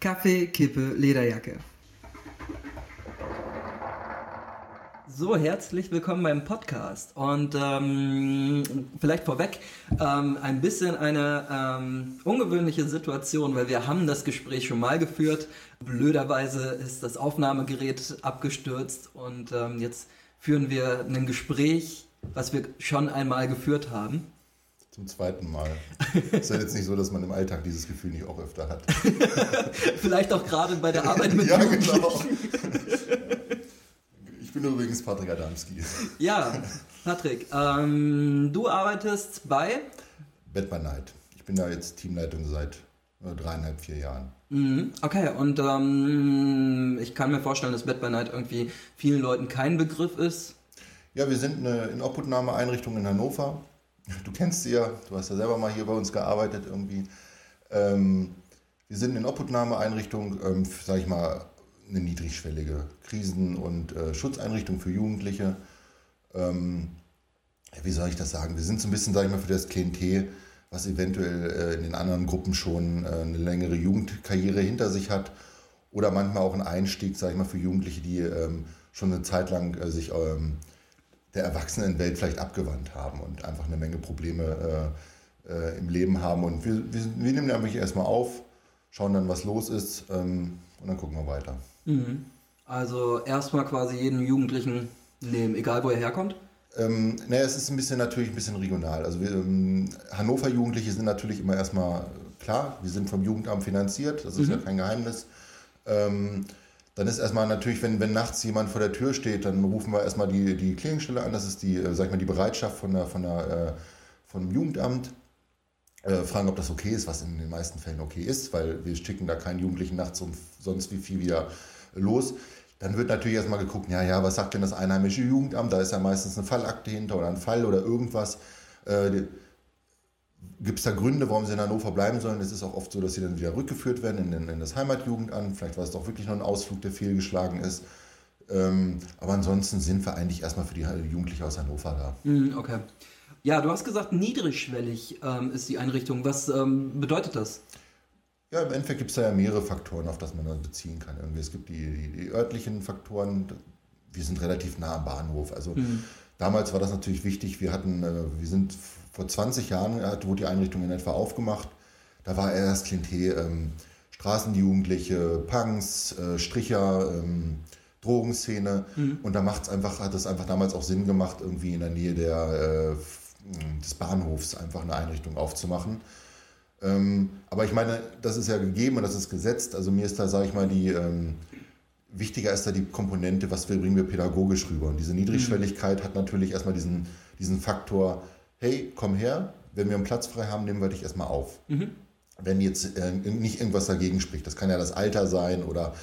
Kaffee, Kippe, Lederjacke. So, herzlich willkommen beim Podcast. Und ähm, vielleicht vorweg ähm, ein bisschen eine ähm, ungewöhnliche Situation, weil wir haben das Gespräch schon mal geführt. Blöderweise ist das Aufnahmegerät abgestürzt und ähm, jetzt führen wir ein Gespräch, was wir schon einmal geführt haben. Zum zweiten Mal. ist ja jetzt nicht so, dass man im Alltag dieses Gefühl nicht auch öfter hat. Vielleicht auch gerade bei der Arbeit mit ja, genau. Ich bin übrigens Patrick Adamski. Ja, Patrick, ähm, du arbeitest bei? Bed by Night. Ich bin da jetzt Teamleitung seit äh, dreieinhalb, vier Jahren. Mhm, okay, und ähm, ich kann mir vorstellen, dass Bed by Night irgendwie vielen Leuten kein Begriff ist. Ja, wir sind eine Inobhutnahmeeinrichtung in Hannover. Du kennst sie ja, du hast ja selber mal hier bei uns gearbeitet irgendwie. Ähm, wir sind eine Inobhutnahmeeinrichtung, ähm, sag ich mal, eine niedrigschwellige Krisen- und äh, Schutzeinrichtung für Jugendliche. Ähm, wie soll ich das sagen? Wir sind so ein bisschen, sage ich mal, für das Klientel, was eventuell äh, in den anderen Gruppen schon äh, eine längere Jugendkarriere hinter sich hat oder manchmal auch ein Einstieg, sage ich mal, für Jugendliche, die ähm, schon eine Zeit lang äh, sich ähm, der Erwachsenenwelt vielleicht abgewandt haben und einfach eine Menge Probleme äh, äh, im Leben haben. Und wir, wir, wir nehmen nämlich erstmal auf, schauen dann, was los ist ähm, und dann gucken wir weiter. Mhm. Also erstmal quasi jeden Jugendlichen nehmen, egal wo er herkommt? Ähm, naja, es ist ein bisschen natürlich ein bisschen regional. Also wir, ähm, Hannover Jugendliche sind natürlich immer erstmal klar, wir sind vom Jugendamt finanziert, das ist mhm. ja kein Geheimnis. Ähm, dann ist erstmal natürlich, wenn, wenn nachts jemand vor der Tür steht, dann rufen wir erstmal die, die Klingstelle an. Das ist die, äh, sag ich mal, die Bereitschaft von der, von der, äh, vom Jugendamt. Äh, fragen, ob das okay ist, was in den meisten Fällen okay ist, weil wir schicken da keinen Jugendlichen nachts um sonst wie viel wieder los. Dann wird natürlich erstmal geguckt, ja, ja, was sagt denn das einheimische Jugendamt? Da ist ja meistens eine Fallakte hinter oder ein Fall oder irgendwas. Äh, Gibt es da Gründe, warum sie in Hannover bleiben sollen? Es ist auch oft so, dass sie dann wieder rückgeführt werden in, in das Heimatjugendamt. Vielleicht war es doch wirklich nur ein Ausflug, der fehlgeschlagen ist. Ähm, aber ansonsten sind wir eigentlich erstmal für die Jugendlichen aus Hannover da. Mhm, okay. Ja, du hast gesagt, niedrigschwellig ähm, ist die Einrichtung. Was ähm, bedeutet das? Ja, im Endeffekt gibt es da ja mehrere Faktoren, auf das man dann beziehen kann. Irgendwie. Es gibt die, die, die örtlichen Faktoren. Wir sind relativ nah am Bahnhof. Also mhm. damals war das natürlich wichtig. Wir hatten, äh, wir sind vor 20 Jahren, wurde die Einrichtung in etwa aufgemacht. Da war erst Klientel ähm, Straßenjugendliche, Punks, äh, Stricher, ähm, Drogenszene. Mhm. Und da macht's einfach, hat es einfach damals auch Sinn gemacht, irgendwie in der Nähe der äh, des Bahnhofs einfach eine Einrichtung aufzumachen. Ähm, aber ich meine, das ist ja gegeben und das ist gesetzt. Also mir ist da, sage ich mal, die ähm, wichtiger ist da die Komponente, was wir, bringen wir pädagogisch rüber. Und diese Niedrigschwelligkeit mhm. hat natürlich erstmal diesen, diesen Faktor, hey, komm her, wenn wir einen Platz frei haben, nehmen wir dich erstmal auf. Mhm. Wenn jetzt äh, nicht irgendwas dagegen spricht, das kann ja das Alter sein oder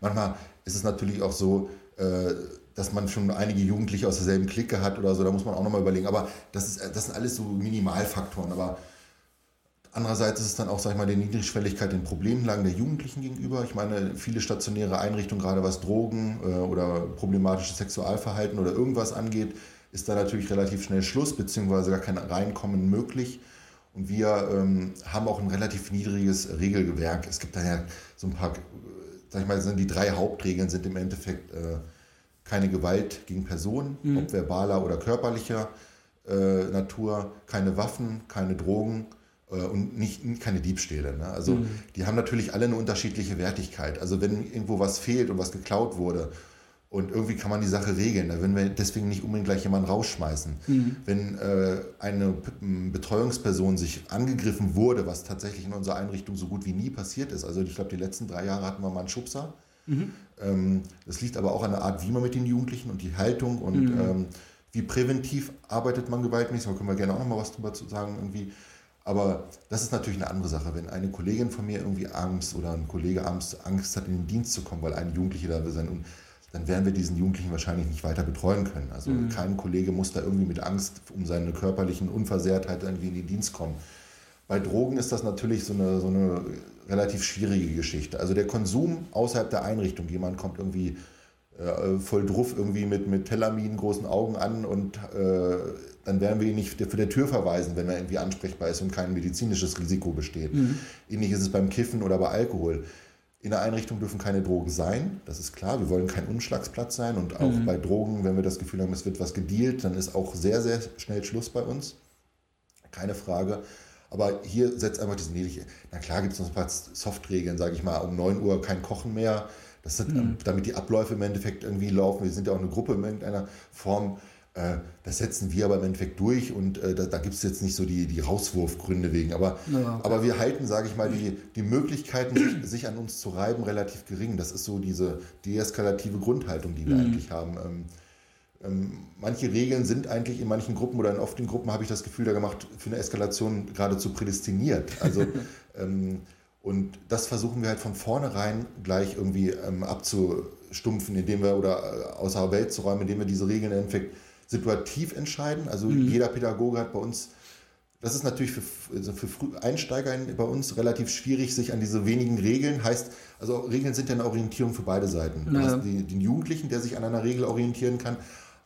manchmal ist es natürlich auch so, äh, dass man schon einige Jugendliche aus derselben Clique hat oder so, da muss man auch nochmal überlegen. Aber das, ist, das sind alles so Minimalfaktoren. Aber andererseits ist es dann auch, sag ich mal, die Niedrigschwelligkeit den Problemlagen der Jugendlichen gegenüber. Ich meine, viele stationäre Einrichtungen, gerade was Drogen äh, oder problematisches Sexualverhalten oder irgendwas angeht, ist da natürlich relativ schnell Schluss, beziehungsweise gar kein Reinkommen möglich. Und wir ähm, haben auch ein relativ niedriges Regelgewerk. Es gibt da ja so ein paar, äh, sag ich mal, sind die drei Hauptregeln sind im Endeffekt äh, keine Gewalt gegen Personen, mhm. ob verbaler oder körperlicher äh, Natur, keine Waffen, keine Drogen äh, und nicht, keine Diebstähle. Ne? Also mhm. die haben natürlich alle eine unterschiedliche Wertigkeit. Also wenn irgendwo was fehlt und was geklaut wurde und irgendwie kann man die Sache regeln, da würden wir deswegen nicht unbedingt gleich jemanden rausschmeißen. Mhm. Wenn äh, eine Betreuungsperson sich angegriffen wurde, was tatsächlich in unserer Einrichtung so gut wie nie passiert ist, also ich glaube die letzten drei Jahre hatten wir mal einen Schubser, Mhm. Ähm, das liegt aber auch an der Art, wie man mit den Jugendlichen und die Haltung und mhm. ähm, wie präventiv arbeitet man gewaltmäßig. Da können wir gerne auch noch mal was drüber zu sagen irgendwie. Aber das ist natürlich eine andere Sache. Wenn eine Kollegin von mir irgendwie Angst oder ein Kollege Angst, Angst hat, in den Dienst zu kommen, weil ein Jugendlicher da will sein, und dann werden wir diesen Jugendlichen wahrscheinlich nicht weiter betreuen können. Also mhm. kein Kollege muss da irgendwie mit Angst um seine körperlichen Unversehrtheit irgendwie in den Dienst kommen. Bei Drogen ist das natürlich so eine, so eine relativ schwierige Geschichte. Also der Konsum außerhalb der Einrichtung, jemand kommt irgendwie äh, voll druff irgendwie mit, mit Telamin, großen Augen an und äh, dann werden wir ihn nicht für der Tür verweisen, wenn er irgendwie ansprechbar ist und kein medizinisches Risiko besteht. Mhm. Ähnlich ist es beim Kiffen oder bei Alkohol. In der Einrichtung dürfen keine Drogen sein, das ist klar. Wir wollen kein Umschlagsplatz sein und auch mhm. bei Drogen, wenn wir das Gefühl haben, es wird was gedealt, dann ist auch sehr, sehr schnell Schluss bei uns. Keine Frage. Aber hier setzt einfach diese niedliche. Na klar gibt es noch ein paar Softregeln, sage ich mal, um 9 Uhr kein Kochen mehr. Das sind, mhm. damit die Abläufe im Endeffekt irgendwie laufen. Wir sind ja auch eine Gruppe in irgendeiner Form. Äh, das setzen wir aber im Endeffekt durch und äh, da, da gibt es jetzt nicht so die, die Rauswurfgründe wegen. Aber, ja, aber wir halten, sage ich mal, die, die Möglichkeiten, sich, sich, an uns zu reiben, relativ gering. Das ist so diese deeskalative Grundhaltung, die wir mhm. eigentlich haben. Ähm, ähm, manche Regeln sind eigentlich in manchen Gruppen oder in oft in Gruppen habe ich das Gefühl da gemacht, für eine Eskalation geradezu prädestiniert. Also ähm, und das versuchen wir halt von vornherein gleich irgendwie ähm, abzustumpfen, indem wir oder äh, außer Welt zu räumen, indem wir diese Regeln im Endeffekt situativ entscheiden. Also mhm. jeder Pädagoge hat bei uns, das ist natürlich für, also für Einsteiger bei uns relativ schwierig, sich an diese wenigen Regeln, heißt, also Regeln sind ja eine Orientierung für beide Seiten. Du hast die, den Jugendlichen, der sich an einer Regel orientieren kann,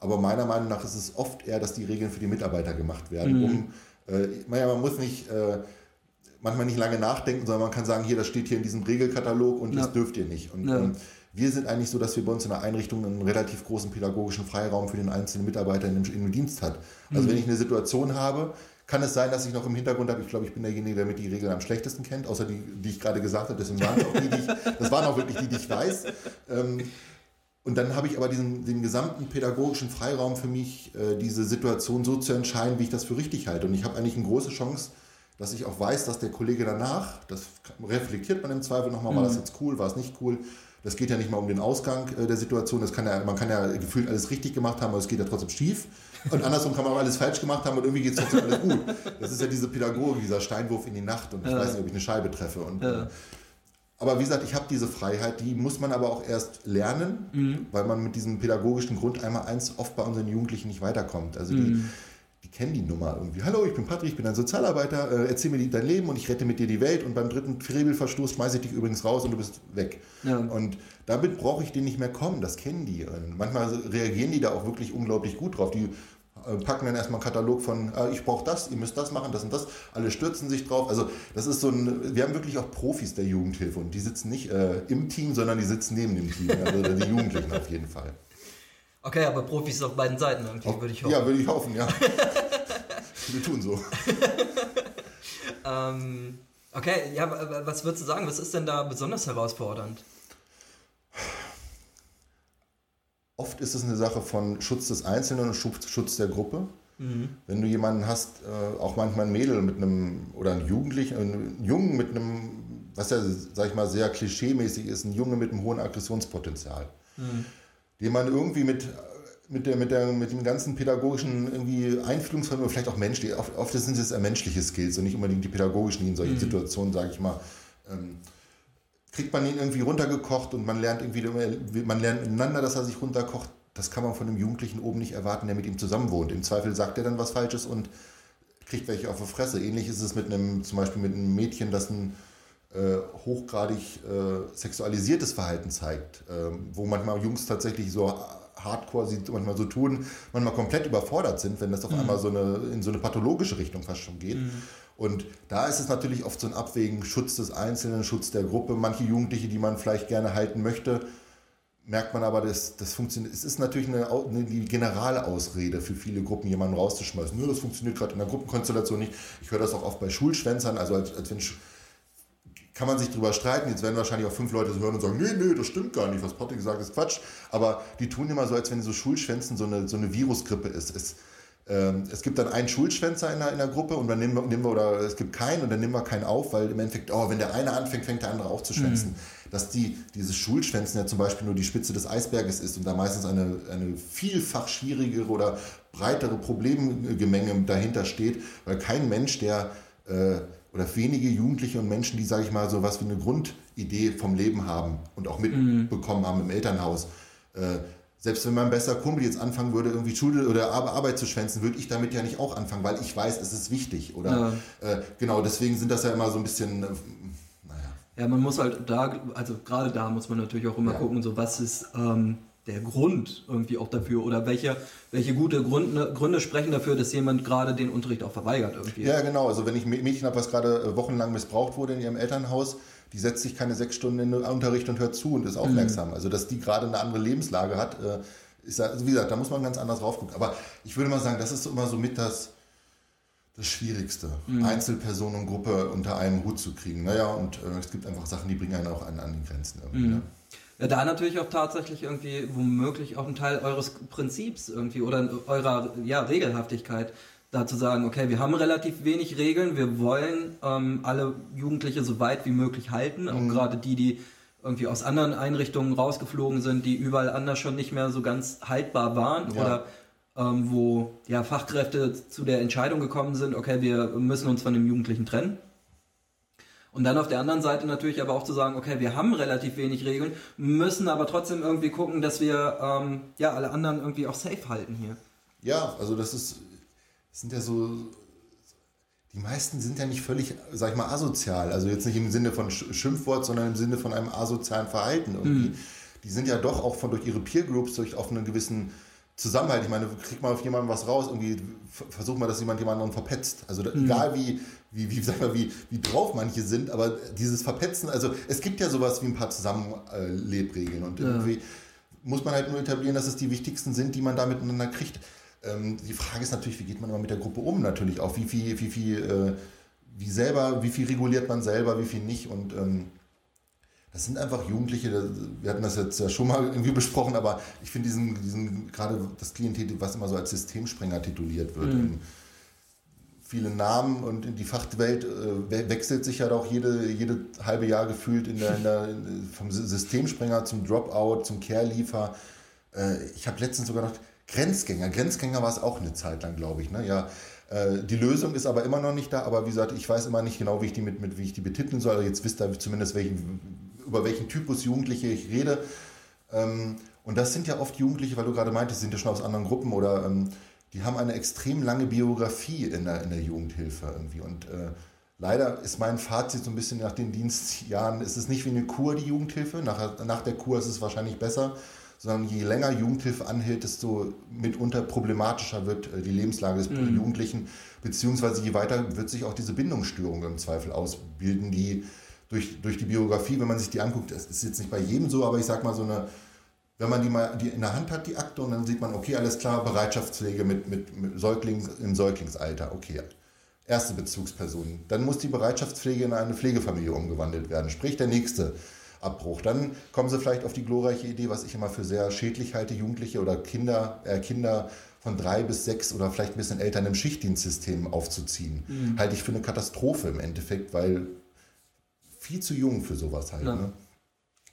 aber meiner Meinung nach ist es oft eher, dass die Regeln für die Mitarbeiter gemacht werden, mhm. um äh, man muss nicht äh, manchmal nicht lange nachdenken, sondern man kann sagen, hier, das steht hier in diesem Regelkatalog und ja. das dürft ihr nicht. Und ja. ähm, wir sind eigentlich so, dass wir bei uns in der Einrichtung einen relativ großen pädagogischen Freiraum für den einzelnen Mitarbeiter in dem, in Dienst hat. Also mhm. wenn ich eine Situation habe, kann es sein, dass ich noch im Hintergrund habe, ich glaube, ich bin derjenige, der mit die Regeln am schlechtesten kennt, außer die, die ich gerade gesagt habe, deswegen waren auch die, die ich, das waren auch wirklich die, die ich weiß. Ähm, und dann habe ich aber diesen, den gesamten pädagogischen Freiraum für mich, äh, diese Situation so zu entscheiden, wie ich das für richtig halte. Und ich habe eigentlich eine große Chance, dass ich auch weiß, dass der Kollege danach, das reflektiert man im Zweifel nochmal, war das mhm. jetzt cool, war es nicht cool. Das geht ja nicht mal um den Ausgang äh, der Situation. Das kann ja, man kann ja gefühlt alles richtig gemacht haben, aber es geht ja trotzdem schief. Und andersrum kann man auch alles falsch gemacht haben und irgendwie geht es trotzdem alles gut. Das ist ja diese Pädagogik, dieser Steinwurf in die Nacht und ich ja. weiß nicht, ob ich eine Scheibe treffe. Und, ja. Äh, aber wie gesagt, ich habe diese Freiheit, die muss man aber auch erst lernen, mhm. weil man mit diesem pädagogischen Grund einmal eins oft bei unseren Jugendlichen nicht weiterkommt. Also die, mhm die kennen die Nummer irgendwie. Hallo, ich bin Patrick, ich bin ein Sozialarbeiter, äh, erzähl mir dein Leben und ich rette mit dir die Welt und beim dritten Frevelverstoß schmeiße ich dich übrigens raus und du bist weg. Ja. Und damit brauche ich den nicht mehr kommen, das kennen die. Und manchmal reagieren die da auch wirklich unglaublich gut drauf. Die äh, packen dann erstmal einen Katalog von, äh, ich brauche das, ihr müsst das machen, das und das. Alle stürzen sich drauf. Also das ist so ein, wir haben wirklich auch Profis der Jugendhilfe und die sitzen nicht äh, im Team, sondern die sitzen neben dem Team. Also die Jugendlichen auf jeden Fall. Okay, aber Profis auf beiden Seiten irgendwie, würde ich hoffen. Ja, würde ich hoffen, ja. Wir tun so. ähm, okay, ja, was würdest du sagen? Was ist denn da besonders herausfordernd? Oft ist es eine Sache von Schutz des Einzelnen und Schutz der Gruppe. Mhm. Wenn du jemanden hast, äh, auch manchmal ein Mädel mit einem, oder einen Jugendlichen, einen Jungen mit einem, was ja, sag ich mal, sehr klischeemäßig ist, ein Junge mit einem hohen Aggressionspotenzial. Mhm den man irgendwie mit, mit, der, mit, der, mit dem ganzen pädagogischen irgendwie Einfühlungsvermögen, vielleicht auch menschlich, oft, oft sind es menschliche Skills und nicht unbedingt die pädagogischen, die in solchen mhm. Situationen, sage ich mal, ähm, kriegt man ihn irgendwie runtergekocht und man lernt irgendwie, man lernt miteinander, dass er sich runterkocht. Das kann man von einem Jugendlichen oben nicht erwarten, der mit ihm zusammen wohnt. Im Zweifel sagt er dann was Falsches und kriegt welche auf die Fresse. Ähnlich ist es mit einem, zum Beispiel mit einem Mädchen, das ein hochgradig äh, sexualisiertes Verhalten zeigt, äh, wo manchmal Jungs tatsächlich so hardcore sie manchmal so tun, manchmal komplett überfordert sind, wenn das auf mhm. einmal so eine, in so eine pathologische Richtung fast schon geht. Mhm. Und da ist es natürlich oft so ein Abwägen, Schutz des Einzelnen, Schutz der Gruppe. Manche Jugendliche, die man vielleicht gerne halten möchte, merkt man aber, dass das funktioniert. Es ist natürlich eine, eine die Generalausrede für viele Gruppen, jemanden rauszuschmeißen. Nur das funktioniert gerade in der Gruppenkonstellation nicht. Ich höre das auch oft bei Schulschwänzern, also als, als wenn kann man sich drüber streiten. Jetzt werden wahrscheinlich auch fünf Leute so hören und sagen, nee, nee, das stimmt gar nicht, was Potti gesagt hat, ist Quatsch. Aber die tun immer so, als wenn so Schulschwänzen so eine, so eine Virusgrippe ist. Es, ähm, es gibt dann einen Schulschwänzer in der, in der Gruppe und dann nehmen wir, nehmen wir, oder es gibt keinen und dann nehmen wir keinen auf, weil im Endeffekt, oh, wenn der eine anfängt, fängt der andere auch zu schwänzen. Mhm. Dass die, dieses Schulschwänzen ja zum Beispiel nur die Spitze des Eisberges ist und da meistens eine, eine vielfach schwierigere oder breitere Problemgemenge dahinter steht, weil kein Mensch, der äh, oder wenige Jugendliche und Menschen, die, sage ich mal, so was wie eine Grundidee vom Leben haben und auch mitbekommen mhm. haben im Elternhaus. Äh, selbst wenn mein bester Kumpel jetzt anfangen würde, irgendwie Schule oder Arbeit zu schwänzen, würde ich damit ja nicht auch anfangen, weil ich weiß, es ist wichtig. Oder ja. äh, genau, deswegen sind das ja immer so ein bisschen, äh, naja. Ja, man muss halt da, also gerade da muss man natürlich auch immer ja. gucken, so was ist ähm, der Grund irgendwie auch dafür oder welche, welche gute Gründe, Gründe sprechen dafür, dass jemand gerade den Unterricht auch verweigert irgendwie? Ja, genau. Also wenn ich Mädchen habe, was gerade äh, wochenlang missbraucht wurde in ihrem Elternhaus, die setzt sich keine sechs Stunden in den Unterricht und hört zu und ist mhm. aufmerksam. Mhm. Also dass die gerade eine andere Lebenslage hat, äh, ist also wie gesagt, da muss man ganz anders drauf gucken. Aber ich würde mal sagen, das ist immer so mit das, das Schwierigste, mhm. Einzelperson und Gruppe unter einem Hut zu kriegen. Naja, und äh, es gibt einfach Sachen, die bringen einen auch an, an die Grenzen. Irgendwie, mhm. ne? Ja, da natürlich auch tatsächlich irgendwie womöglich auch ein Teil eures Prinzips irgendwie oder eurer ja, Regelhaftigkeit da zu sagen, okay, wir haben relativ wenig Regeln, wir wollen ähm, alle Jugendliche so weit wie möglich halten, auch mhm. gerade die, die irgendwie aus anderen Einrichtungen rausgeflogen sind, die überall anders schon nicht mehr so ganz haltbar waren ja. oder ähm, wo ja, Fachkräfte zu der Entscheidung gekommen sind, okay, wir müssen uns von dem Jugendlichen trennen. Und dann auf der anderen Seite natürlich aber auch zu sagen, okay, wir haben relativ wenig Regeln, müssen aber trotzdem irgendwie gucken, dass wir ähm, ja alle anderen irgendwie auch safe halten hier. Ja, also das ist, das sind ja so, die meisten sind ja nicht völlig, sag ich mal, asozial. Also jetzt nicht im Sinne von Schimpfwort, sondern im Sinne von einem asozialen Verhalten irgendwie. Mhm. Die sind ja doch auch von durch ihre Peer Groups, durch auf einen gewissen Zusammenhalt. Ich meine, kriegt mal auf jemanden was raus, irgendwie versucht mal, dass jemand jemanden verpetzt. Also mhm. egal wie, wie, wie, sag mal, wie, wie drauf manche sind, aber dieses Verpetzen, also es gibt ja sowas wie ein paar Zusammenlebregeln und ja. irgendwie muss man halt nur etablieren, dass es die wichtigsten sind, die man da miteinander kriegt. Ähm, die Frage ist natürlich, wie geht man immer mit der Gruppe um? Natürlich auch, wie viel, wie viel, äh, wie selber, wie viel reguliert man selber, wie viel nicht und ähm, das sind einfach Jugendliche, wir hatten das jetzt ja schon mal irgendwie besprochen, aber ich finde diesen, diesen, gerade das Klientel, was immer so als Systemsprenger tituliert wird. Mhm. Viele Namen und die Fachwelt äh, wechselt sich ja doch jede, jede halbe Jahr gefühlt in der, in der, vom Systemsprenger zum Dropout, zum Care-Liefer. Äh, ich habe letztens sogar gedacht, Grenzgänger. Grenzgänger war es auch eine Zeit lang, glaube ich. Ne? Ja, äh, die Lösung ist aber immer noch nicht da, aber wie gesagt, ich weiß immer nicht genau, wie ich die, mit, mit, wie ich die betiteln soll. Jetzt wisst ihr zumindest, welchen, über welchen Typus Jugendliche ich rede. Ähm, und das sind ja oft Jugendliche, weil du gerade meintest, sind ja schon aus anderen Gruppen oder ähm, die haben eine extrem lange Biografie in der, in der Jugendhilfe irgendwie. Und äh, leider ist mein Fazit so ein bisschen nach den Dienstjahren, ist es nicht wie eine Kur, die Jugendhilfe. Nach, nach der Kur ist es wahrscheinlich besser, sondern je länger Jugendhilfe anhält, desto mitunter problematischer wird äh, die Lebenslage des mhm. Jugendlichen, beziehungsweise je weiter wird sich auch diese Bindungsstörung im Zweifel ausbilden, die durch, durch die Biografie, wenn man sich die anguckt, das ist jetzt nicht bei jedem so, aber ich sag mal so eine, wenn man die mal die in der Hand hat, die Akte, und dann sieht man, okay, alles klar, Bereitschaftspflege mit, mit, mit Säuglings, im Säuglingsalter, okay. Erste Bezugsperson. Dann muss die Bereitschaftspflege in eine Pflegefamilie umgewandelt werden, sprich der nächste Abbruch. Dann kommen sie vielleicht auf die glorreiche Idee, was ich immer für sehr schädlich halte, Jugendliche oder Kinder, äh, Kinder von drei bis sechs oder vielleicht ein bisschen Eltern im Schichtdienstsystem aufzuziehen. Mhm. Halte ich für eine Katastrophe im Endeffekt, weil viel zu jung für sowas halt. Ja. Ne?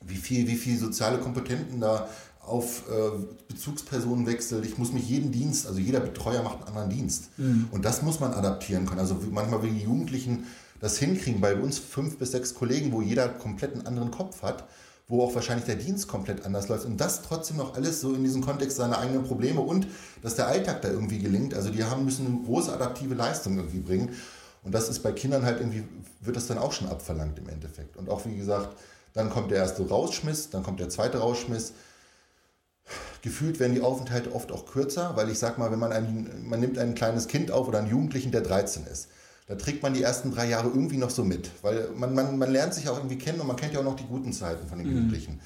Wie viel, wie viel soziale Kompetenten da auf äh, Bezugspersonen wechselt. Ich muss mich jeden Dienst, also jeder Betreuer macht einen anderen Dienst. Mhm. Und das muss man adaptieren können. Also manchmal, wie die Jugendlichen das hinkriegen, bei uns fünf bis sechs Kollegen, wo jeder komplett einen anderen Kopf hat, wo auch wahrscheinlich der Dienst komplett anders läuft und das trotzdem noch alles so in diesem Kontext seiner eigenen Probleme und dass der Alltag da irgendwie gelingt. Also die haben müssen eine große adaptive Leistung irgendwie bringen und das ist bei Kindern halt irgendwie, wird das dann auch schon abverlangt im Endeffekt. Und auch wie gesagt, dann kommt der erste Rausschmiss, dann kommt der zweite Rausschmiss. Gefühlt werden die Aufenthalte oft auch kürzer, weil ich sag mal, wenn man ein, man nimmt ein kleines Kind auf oder einen Jugendlichen, der 13 ist, da trägt man die ersten drei Jahre irgendwie noch so mit, weil man, man, man lernt sich auch irgendwie kennen und man kennt ja auch noch die guten Zeiten von den mhm. Jugendlichen.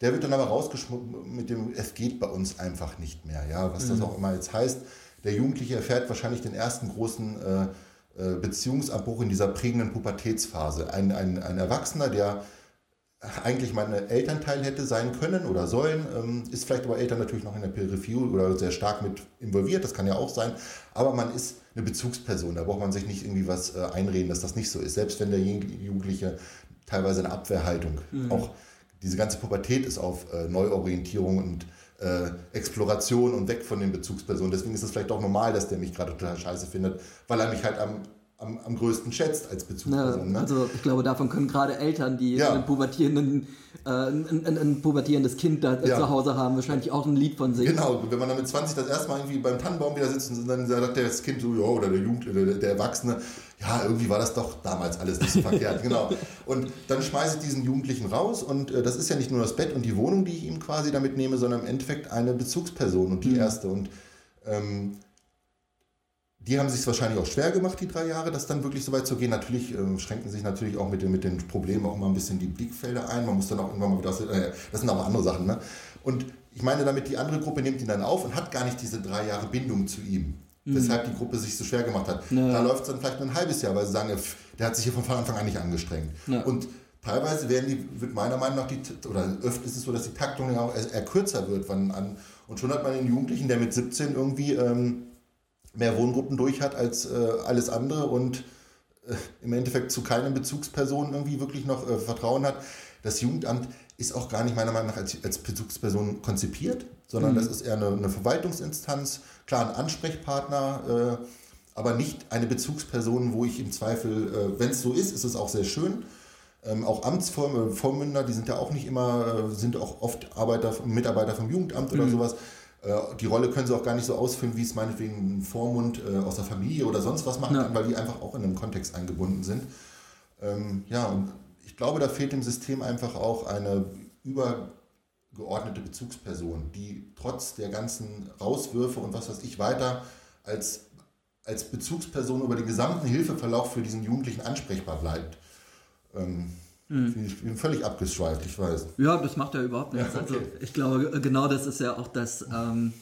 Der wird dann aber rausgeschmuckt mit dem, es geht bei uns einfach nicht mehr, ja, was mhm. das auch immer jetzt heißt. Der Jugendliche erfährt wahrscheinlich den ersten großen äh, Beziehungsabbruch in dieser prägenden Pubertätsphase. Ein, ein, ein Erwachsener, der eigentlich mein Elternteil hätte sein können oder sollen, ähm, ist vielleicht aber Eltern natürlich noch in der Peripherie oder sehr stark mit involviert, das kann ja auch sein, aber man ist eine Bezugsperson, da braucht man sich nicht irgendwie was äh, einreden, dass das nicht so ist, selbst wenn der Jugendliche teilweise eine Abwehrhaltung, mhm. auch diese ganze Pubertät ist auf äh, Neuorientierung und äh, Exploration und weg von den Bezugspersonen. Deswegen ist es vielleicht auch normal, dass der mich gerade total scheiße findet, weil er mich halt am am, am größten schätzt als Bezugsperson. Ne? Also ich glaube, davon können gerade Eltern, die ja. einen pubertierenden, äh, ein, ein, ein, pubertierendes Kind da ja. zu Hause haben, wahrscheinlich auch ein Lied von sich. Genau, wenn man dann mit 20 das erste Mal irgendwie beim Tannenbaum wieder sitzt und dann sagt das Kind so, ja, oder der Jugend, der, der Erwachsene, ja, irgendwie war das doch damals alles nicht so verkehrt, genau. Und dann schmeiße ich diesen Jugendlichen raus und äh, das ist ja nicht nur das Bett und die Wohnung, die ich ihm quasi damit nehme, sondern im Endeffekt eine Bezugsperson und die mhm. erste. Und ähm, die haben sich wahrscheinlich auch schwer gemacht, die drei Jahre, das dann wirklich so weit zu gehen. Natürlich äh, schränken sich natürlich auch mit den, mit den Problemen auch mal ein bisschen die Blickfelder ein. Man muss dann auch irgendwann mal wieder, äh, das sind aber andere Sachen. Ne? Und ich meine damit, die andere Gruppe nimmt ihn dann auf und hat gar nicht diese drei Jahre Bindung zu ihm. Mhm. Weshalb die Gruppe sich so schwer gemacht hat. Ja. Da läuft es dann vielleicht nur ein halbes Jahr, weil sie sagen, der hat sich hier von Anfang an nicht angestrengt. Ja. Und teilweise werden die, wird meiner Meinung nach, die, oder öfter ist es so, dass die Taktung ja auch eher kürzer wird. Wann an, und schon hat man den Jugendlichen, der mit 17 irgendwie... Ähm, mehr Wohngruppen durch hat als äh, alles andere und äh, im Endeffekt zu keinen Bezugspersonen irgendwie wirklich noch äh, Vertrauen hat. Das Jugendamt ist auch gar nicht meiner Meinung nach als, als Bezugsperson konzipiert, sondern mhm. das ist eher eine, eine, Verwaltungsinstanz, klar ein Ansprechpartner, äh, aber nicht eine Bezugsperson, wo ich im Zweifel, äh, wenn es so ist, ist es auch sehr schön. Ähm, auch Amtsvormünder, die sind ja auch nicht immer, äh, sind auch oft Arbeiter, Mitarbeiter vom Jugendamt oder mhm. sowas. Äh, die Rolle können sie auch gar nicht so ausfüllen, wie es meinetwegen ein Vormund äh, aus der Familie oder sonst was machen ja. kann, weil die einfach auch in einem Kontext eingebunden sind. Ähm, ja, und ich glaube, da fehlt dem System einfach auch eine übergeordnete Bezugsperson, die trotz der ganzen Rauswürfe und was weiß ich weiter als, als Bezugsperson über den gesamten Hilfeverlauf für diesen Jugendlichen ansprechbar bleibt. Ähm, hm. Ich bin völlig abgeschweift, ich weiß. Ja, das macht ja überhaupt nichts. Ja, also, okay. Also ich glaube, genau das ist ja auch das, ähm,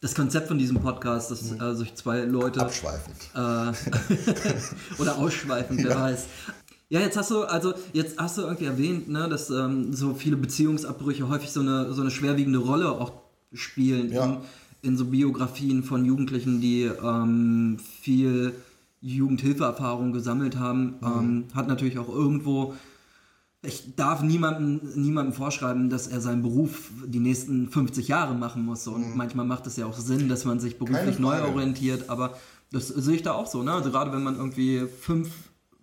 das Konzept von diesem Podcast, dass hm. äh, sich zwei Leute. Abschweifend. Äh, oder ausschweifend, wer ja. weiß. Ja, jetzt hast du, also jetzt hast du irgendwie erwähnt, ne, dass ähm, so viele Beziehungsabbrüche häufig so eine, so eine schwerwiegende Rolle auch spielen ja. in, in so Biografien von Jugendlichen, die ähm, viel Jugendhilfeerfahrung gesammelt haben. Mhm. Ähm, hat natürlich auch irgendwo ich darf niemandem, niemandem vorschreiben, dass er seinen Beruf die nächsten 50 Jahre machen muss. Und mhm. manchmal macht es ja auch Sinn, dass man sich beruflich neu orientiert. Aber das sehe ich da auch so. Ne? Also gerade wenn man irgendwie fünf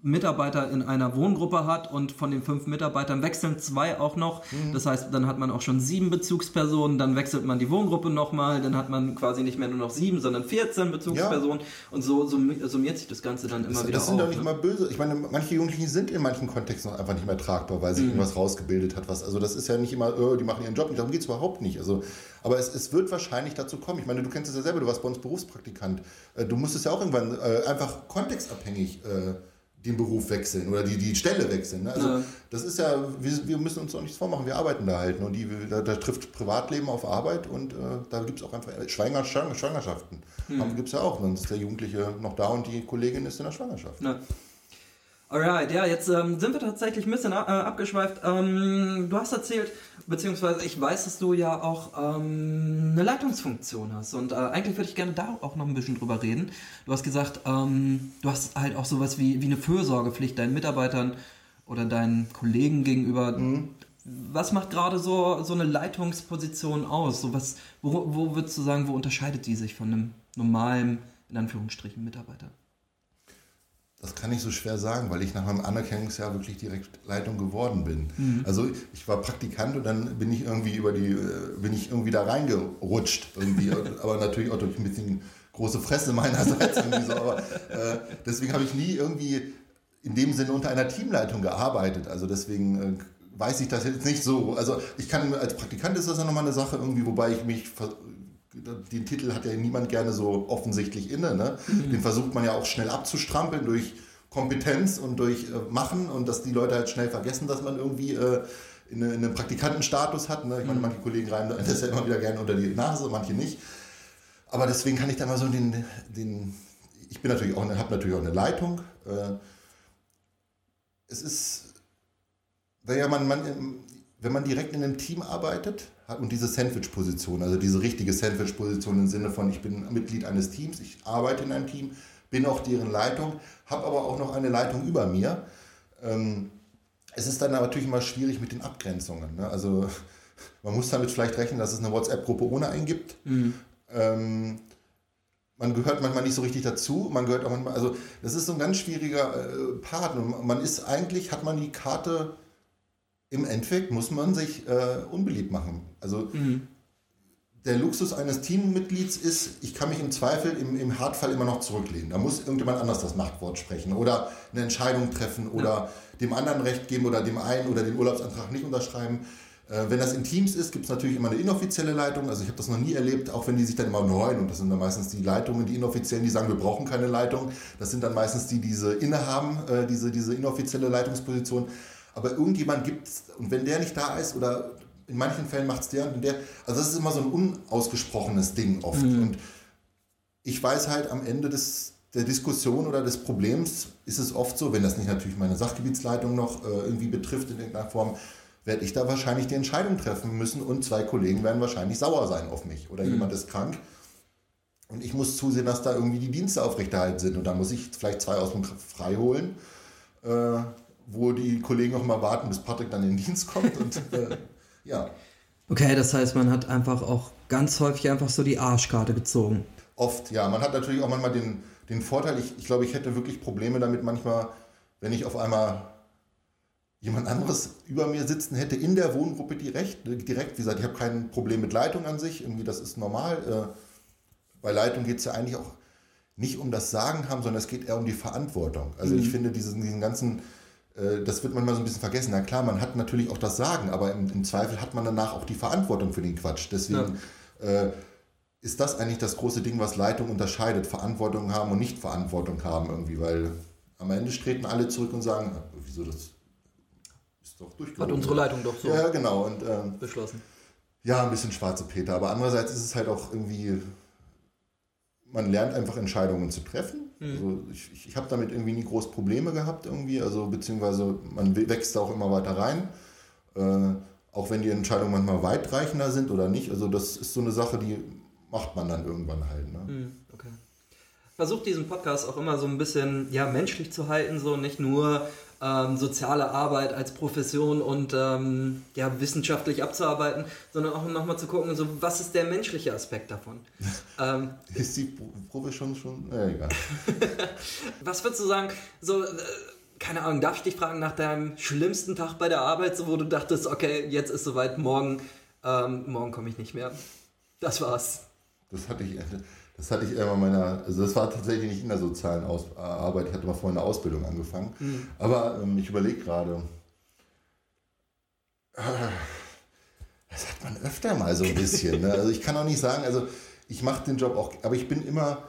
Mitarbeiter in einer Wohngruppe hat und von den fünf Mitarbeitern wechseln zwei auch noch. Mhm. Das heißt, dann hat man auch schon sieben Bezugspersonen, dann wechselt man die Wohngruppe nochmal, dann hat man quasi nicht mehr nur noch sieben, sondern 14 Bezugspersonen ja. und so summiert sich das Ganze dann immer das, wieder Das sind doch nicht ne? mal böse. Ich meine, manche Jugendlichen sind in manchen Kontexten einfach nicht mehr tragbar, weil sich mhm. irgendwas rausgebildet hat. Was, also das ist ja nicht immer, oh, die machen ihren Job, darum geht es überhaupt nicht. Also, aber es, es wird wahrscheinlich dazu kommen. Ich meine, du kennst es ja selber, du warst bei uns Berufspraktikant. Äh, du musstest ja auch irgendwann äh, einfach kontextabhängig äh, den Beruf wechseln oder die, die Stelle wechseln. Ne? Also ja. das ist ja, wir, wir müssen uns doch nichts vormachen, wir arbeiten da halt. Ne? Und die, da, da trifft Privatleben auf Arbeit und äh, da gibt es auch einfach Schwanger, Schwangerschaften. Hm. Gibt es ja auch. Dann ist der Jugendliche noch da und die Kollegin ist in der Schwangerschaft. Ja. Alright, ja, jetzt ähm, sind wir tatsächlich ein bisschen äh, abgeschweift. Ähm, du hast erzählt, beziehungsweise ich weiß, dass du ja auch ähm, eine Leitungsfunktion hast. Und äh, eigentlich würde ich gerne da auch noch ein bisschen drüber reden. Du hast gesagt, ähm, du hast halt auch sowas wie, wie eine Fürsorgepflicht deinen Mitarbeitern oder deinen Kollegen gegenüber. Mhm. Was macht gerade so, so eine Leitungsposition aus? So was, wo, wo würdest du sagen, wo unterscheidet die sich von einem normalen, in Anführungsstrichen, Mitarbeiter? Das kann ich so schwer sagen, weil ich nach meinem Anerkennungsjahr wirklich direkt Leitung geworden bin. Mhm. Also ich war Praktikant und dann bin ich irgendwie über die, äh, bin ich irgendwie da reingerutscht irgendwie, aber natürlich auch durch ein bisschen große Fresse meinerseits irgendwie so. Aber äh, deswegen habe ich nie irgendwie in dem Sinne unter einer Teamleitung gearbeitet. Also deswegen äh, weiß ich das jetzt nicht so. Also ich kann als Praktikant ist das ja nochmal eine Sache irgendwie, wobei ich mich den Titel hat ja niemand gerne so offensichtlich inne. Ne? Mhm. Den versucht man ja auch schnell abzustrampeln durch Kompetenz und durch äh, Machen und dass die Leute halt schnell vergessen, dass man irgendwie äh, in, in einen Praktikantenstatus hat. Ne? Ich meine, mhm. manche Kollegen rein das ja immer wieder gerne unter die Nase, manche nicht. Aber deswegen kann ich da mal so den, den ich bin natürlich auch, habe natürlich auch eine Leitung. Äh, es ist, naja, man, man, wenn man direkt in einem Team arbeitet, und diese Sandwich-Position, also diese richtige Sandwich-Position im Sinne von, ich bin Mitglied eines Teams, ich arbeite in einem Team, bin auch deren Leitung, habe aber auch noch eine Leitung über mir. Ähm, es ist dann natürlich immer schwierig mit den Abgrenzungen. Ne? Also man muss damit vielleicht rechnen, dass es eine WhatsApp-Gruppe ohne einen gibt. Mhm. Ähm, man gehört manchmal nicht so richtig dazu, man gehört auch manchmal, also das ist so ein ganz schwieriger äh, Part. Man ist eigentlich, hat man die Karte, im Endeffekt muss man sich äh, unbeliebt machen. Also mhm. der Luxus eines Teammitglieds ist, ich kann mich im Zweifel, im, im Hartfall immer noch zurücklehnen. Da muss irgendjemand anders das Machtwort sprechen oder eine Entscheidung treffen oder ja. dem anderen Recht geben oder dem einen oder den Urlaubsantrag nicht unterschreiben. Äh, wenn das in Teams ist, gibt es natürlich immer eine inoffizielle Leitung. Also ich habe das noch nie erlebt, auch wenn die sich dann immer neuen, und das sind dann meistens die Leitungen, die inoffiziellen, die sagen, wir brauchen keine Leitung. Das sind dann meistens die, die diese innehaben, äh, diese, diese inoffizielle Leitungsposition. Aber irgendjemand gibt es, und wenn der nicht da ist, oder in manchen Fällen macht es der und der, also das ist immer so ein unausgesprochenes Ding oft. Mhm. Und ich weiß halt am Ende des, der Diskussion oder des Problems ist es oft so, wenn das nicht natürlich meine Sachgebietsleitung noch äh, irgendwie betrifft in irgendeiner Form, werde ich da wahrscheinlich die Entscheidung treffen müssen und zwei Kollegen werden wahrscheinlich sauer sein auf mich oder mhm. jemand ist krank und ich muss zusehen, dass da irgendwie die Dienste aufrechterhalten sind und da muss ich vielleicht zwei aus dem frei holen, äh, wo die Kollegen auch mal warten, bis Patrick dann in den Dienst kommt und äh, ja. Okay, das heißt, man hat einfach auch ganz häufig einfach so die Arschkarte gezogen. Oft, ja. Man hat natürlich auch manchmal den, den Vorteil, ich, ich glaube, ich hätte wirklich Probleme damit manchmal, wenn ich auf einmal jemand anderes über mir sitzen hätte in der Wohngruppe direkt. direkt. Wie gesagt, ich habe kein Problem mit Leitung an sich, irgendwie das ist normal. Äh, bei Leitung geht es ja eigentlich auch nicht um das Sagen haben, sondern es geht eher um die Verantwortung. Also mhm. ich finde diesen, diesen ganzen, das wird manchmal so ein bisschen vergessen. Na klar, man hat natürlich auch das Sagen, aber im, im Zweifel hat man danach auch die Verantwortung für den Quatsch. Deswegen ja. äh, ist das eigentlich das große Ding, was Leitung unterscheidet. Verantwortung haben und nicht Verantwortung haben irgendwie, weil am Ende treten alle zurück und sagen, wieso das doch durchgezogen. Hat unsere Leitung doch so ja, genau. Und, ähm, beschlossen. Ja, ein bisschen schwarze Peter. Aber andererseits ist es halt auch irgendwie, man lernt einfach Entscheidungen zu treffen. Mhm. Also ich, ich habe damit irgendwie nie groß Probleme gehabt irgendwie. Also beziehungsweise man wächst da auch immer weiter rein. Äh, auch wenn die Entscheidungen manchmal weitreichender sind oder nicht. Also das ist so eine Sache, die macht man dann irgendwann halt. Ne? Mhm, okay. Versucht diesen Podcast auch immer so ein bisschen ja, menschlich zu halten, so nicht nur ähm, soziale Arbeit als Profession und ähm, ja, wissenschaftlich abzuarbeiten, sondern auch nochmal zu gucken, so, was ist der menschliche Aspekt davon? ähm, ist die Profession schon? Ja, egal. was würdest du sagen, so, äh, keine Ahnung, darf ich dich fragen nach deinem schlimmsten Tag bei der Arbeit, so, wo du dachtest, okay, jetzt ist soweit, morgen, ähm, morgen komme ich nicht mehr. Das war's. Das hatte ich. Das hatte ich immer meiner, also das war tatsächlich nicht in der sozialen Aus Arbeit, ich hatte mal vorhin eine Ausbildung angefangen. Mhm. Aber ähm, ich überlege gerade, äh, das hat man öfter mal so ein bisschen. Ne? Also ich kann auch nicht sagen, also ich mache den Job auch, aber ich bin immer,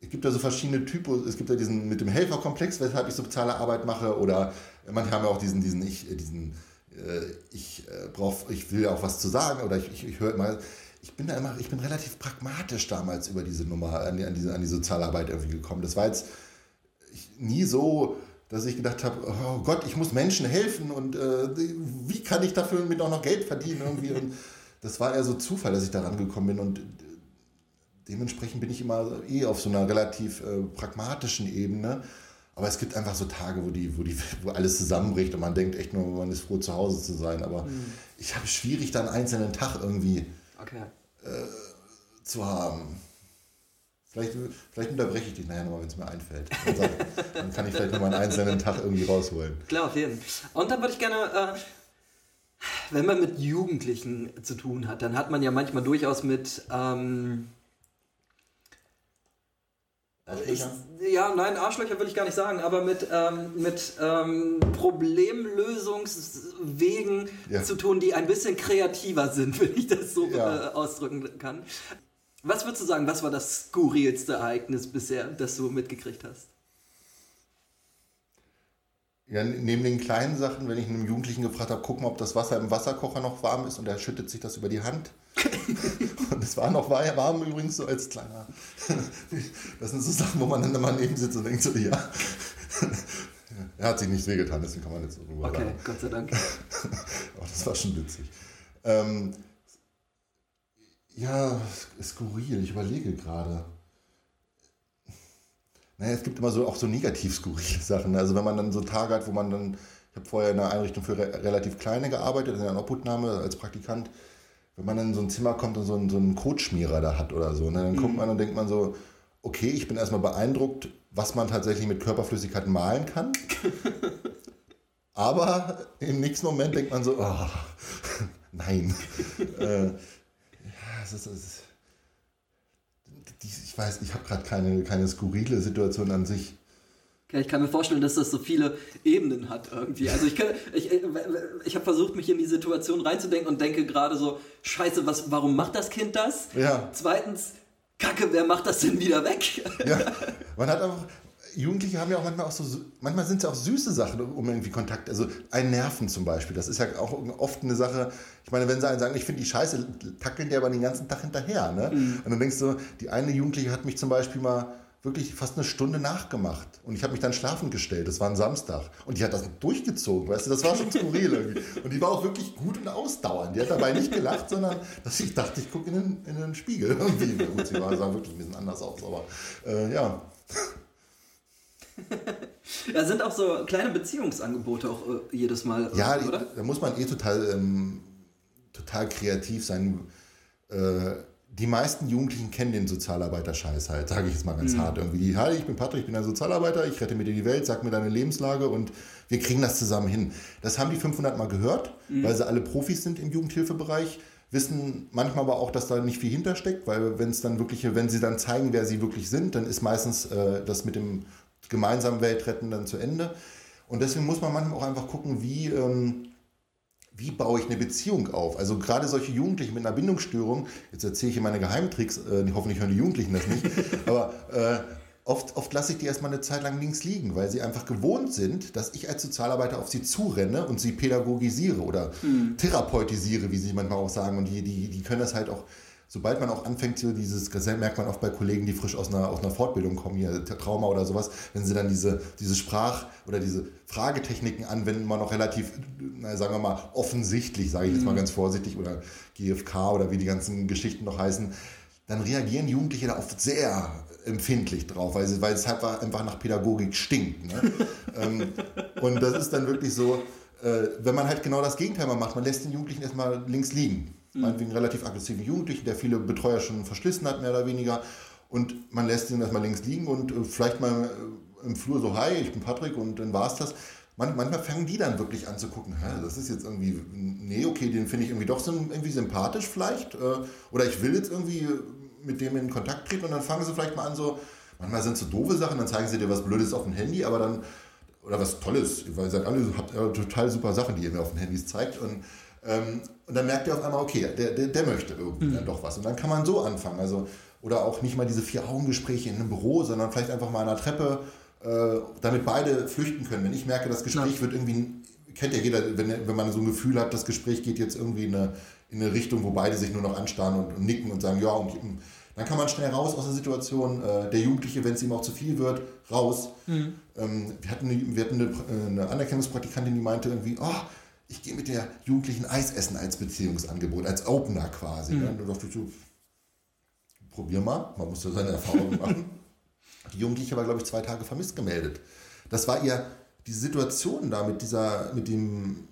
es gibt ja so verschiedene Typen, es gibt ja diesen mit dem Helferkomplex, weshalb ich soziale Arbeit mache, oder manche haben ja auch diesen, diesen, ich, diesen, äh, ich äh, brauche, ich will ja auch was zu sagen, oder ich, ich, ich höre mal, ich bin da immer, ich bin relativ pragmatisch damals über diese Nummer, an die, an diese, an die Sozialarbeit irgendwie gekommen. Das war jetzt nie so, dass ich gedacht habe, oh Gott, ich muss Menschen helfen und äh, wie kann ich dafür mit auch noch Geld verdienen irgendwie. Und das war eher so Zufall, dass ich da rangekommen bin und dementsprechend bin ich immer eh auf so einer relativ äh, pragmatischen Ebene. Aber es gibt einfach so Tage, wo, die, wo, die, wo alles zusammenbricht und man denkt echt nur, man ist froh, zu Hause zu sein. Aber mhm. ich habe schwierig, da einen einzelnen Tag irgendwie okay. äh, zu haben. Vielleicht, vielleicht unterbreche ich dich nachher nochmal, wenn es mir einfällt. Dann, dann, kann ich vielleicht nochmal einen einzelnen Tag irgendwie rausholen. Klar, auf jeden Fall. Und dann würde ich gerne, äh, wenn man mit Jugendlichen zu tun hat, dann hat man ja manchmal durchaus mit ähm, ich, ja, nein, Arschlöcher will ich gar nicht sagen, aber mit, ähm, mit ähm, Problemlösungswegen ja. zu tun, die ein bisschen kreativer sind, wenn ich das so ja. äh, ausdrücken kann. Was würdest du sagen, was war das skurrilste Ereignis bisher, das du mitgekriegt hast? Ja, neben den kleinen Sachen, wenn ich einem Jugendlichen gefragt habe, guck mal, ob das Wasser im Wasserkocher noch warm ist und er schüttet sich das über die Hand. und es war noch warm übrigens so als kleiner. Das sind so Sachen, wo man dann immer neben sitzt und denkt so, ja. Er hat sich nicht wehgetan, deswegen kann man jetzt so drüber Okay, sagen. Gott sei Dank. Aber das war schon witzig. Ähm, ja, skurril, ich überlege gerade. Naja, es gibt immer so auch so negativ skurrile Sachen. Also wenn man dann so Tage hat, wo man dann, ich habe vorher in einer Einrichtung für re relativ kleine gearbeitet, in einer Obhutnahme als Praktikant. Wenn man dann in so ein Zimmer kommt und so einen, so einen Kotschmierer da hat oder so, ne, dann mhm. kommt man und denkt man so, okay, ich bin erstmal beeindruckt, was man tatsächlich mit Körperflüssigkeiten malen kann. Aber im nächsten Moment denkt man so, oh, nein. äh, ja, es ist, es ist, ich weiß, ich habe gerade keine, keine skurrile Situation an sich. Ich kann mir vorstellen, dass das so viele Ebenen hat irgendwie. Also ich, ich, ich habe versucht, mich in die Situation reinzudenken und denke gerade so, scheiße, was, warum macht das Kind das? Ja. Zweitens, Kacke, wer macht das denn wieder weg? Ja, man hat einfach, Jugendliche haben ja auch manchmal auch so, manchmal sind es ja auch süße Sachen, um irgendwie Kontakt, also ein Nerven zum Beispiel, das ist ja auch oft eine Sache, ich meine, wenn sie einen sagen, ich finde die Scheiße, tackeln die aber den ganzen Tag hinterher, ne? Mhm. Und dann denkst du, die eine Jugendliche hat mich zum Beispiel mal wirklich fast eine Stunde nachgemacht. Und ich habe mich dann schlafen gestellt. Das war ein Samstag. Und die hat das durchgezogen, weißt du, das war schon skurril irgendwie. Und die war auch wirklich gut und ausdauernd. Die hat dabei nicht gelacht, sondern dass ich dachte, ich gucke in, den, in den Spiegel irgendwie. Gut, sie war, sah wirklich ein bisschen anders aus, aber äh, ja. Ja, sind auch so kleine Beziehungsangebote auch äh, jedes Mal. Ja, oder? da muss man eh total, ähm, total kreativ sein. Äh, die meisten Jugendlichen kennen den Sozialarbeiter-Scheiß halt, sage ich jetzt mal ganz mhm. hart. Irgendwie, hi, ich bin Patrick, ich bin ein Sozialarbeiter, ich rette mir dir die Welt, sag mir deine Lebenslage und wir kriegen das zusammen hin. Das haben die 500 Mal gehört, mhm. weil sie alle Profis sind im Jugendhilfebereich, wissen manchmal aber auch, dass da nicht viel hintersteckt, weil wenn es dann wirklich, wenn sie dann zeigen, wer sie wirklich sind, dann ist meistens äh, das mit dem gemeinsamen Weltretten dann zu Ende. Und deswegen muss man manchmal auch einfach gucken, wie... Ähm, wie baue ich eine Beziehung auf? Also gerade solche Jugendlichen mit einer Bindungsstörung, jetzt erzähle ich hier meine Geheimtricks, äh, hoffentlich hören die Jugendlichen das nicht, aber äh, oft, oft lasse ich die erstmal eine Zeit lang links liegen, weil sie einfach gewohnt sind, dass ich als Sozialarbeiter auf sie zurenne und sie pädagogisiere oder mhm. therapeutisiere, wie sie manchmal auch sagen. Und die, die, die können das halt auch sobald man auch anfängt, so dieses, das merkt man oft bei Kollegen, die frisch aus einer, aus einer Fortbildung kommen, hier Trauma oder sowas, wenn sie dann diese, diese Sprach- oder diese Fragetechniken anwenden, man noch relativ, na, sagen wir mal, offensichtlich, sage ich jetzt mal mhm. ganz vorsichtig, oder GFK oder wie die ganzen Geschichten noch heißen, dann reagieren Jugendliche da oft sehr empfindlich drauf, weil, sie, weil es halt einfach nach Pädagogik stinkt. Ne? ähm, und das ist dann wirklich so, äh, wenn man halt genau das Gegenteil mal macht, man lässt den Jugendlichen erstmal links liegen mhm. meinetwegen relativ aggressiven Jugendlichen, der viele Betreuer schon verschlissen hat, mehr oder weniger. Und man lässt ihn erstmal links liegen und äh, vielleicht mal äh, im Flur so, hi, ich bin Patrick und dann war es das. Man, manchmal fangen die dann wirklich an zu gucken, hä, das ist jetzt irgendwie, nee, okay, den finde ich irgendwie doch irgendwie sympathisch vielleicht. Äh, oder ich will jetzt irgendwie mit dem in Kontakt treten und dann fangen sie vielleicht mal an so, manchmal sind es so doofe Sachen, dann zeigen sie dir was Blödes auf dem Handy, aber dann, oder was Tolles, weil ihr seid alle, habt total super Sachen, die ihr mir auf den Handys zeigt und und dann merkt ihr auf einmal, okay, der, der, der möchte irgendwie mhm. dann doch was. Und dann kann man so anfangen. Also, oder auch nicht mal diese Vier-Augen-Gespräche in einem Büro, sondern vielleicht einfach mal an der Treppe, äh, damit beide flüchten können. Wenn ich merke, das Gespräch ja. wird irgendwie, kennt ja jeder, wenn, wenn man so ein Gefühl hat, das Gespräch geht jetzt irgendwie in eine, in eine Richtung, wo beide sich nur noch anstarren und, und nicken und sagen, ja, und dann kann man schnell raus aus der Situation. Äh, der Jugendliche, wenn es ihm auch zu viel wird, raus. Mhm. Ähm, wir hatten, eine, wir hatten eine, eine Anerkennungspraktikantin, die meinte irgendwie, oh, ich gehe mit der Jugendlichen Eis essen als Beziehungsangebot, als Opener quasi. Mhm. Ne? Da dachte ich so, probier mal, man muss ja seine Erfahrungen machen. Die Jugendliche war, glaube ich, zwei Tage vermisst gemeldet. Das war ihr, die Situation da mit dieser, mit dem,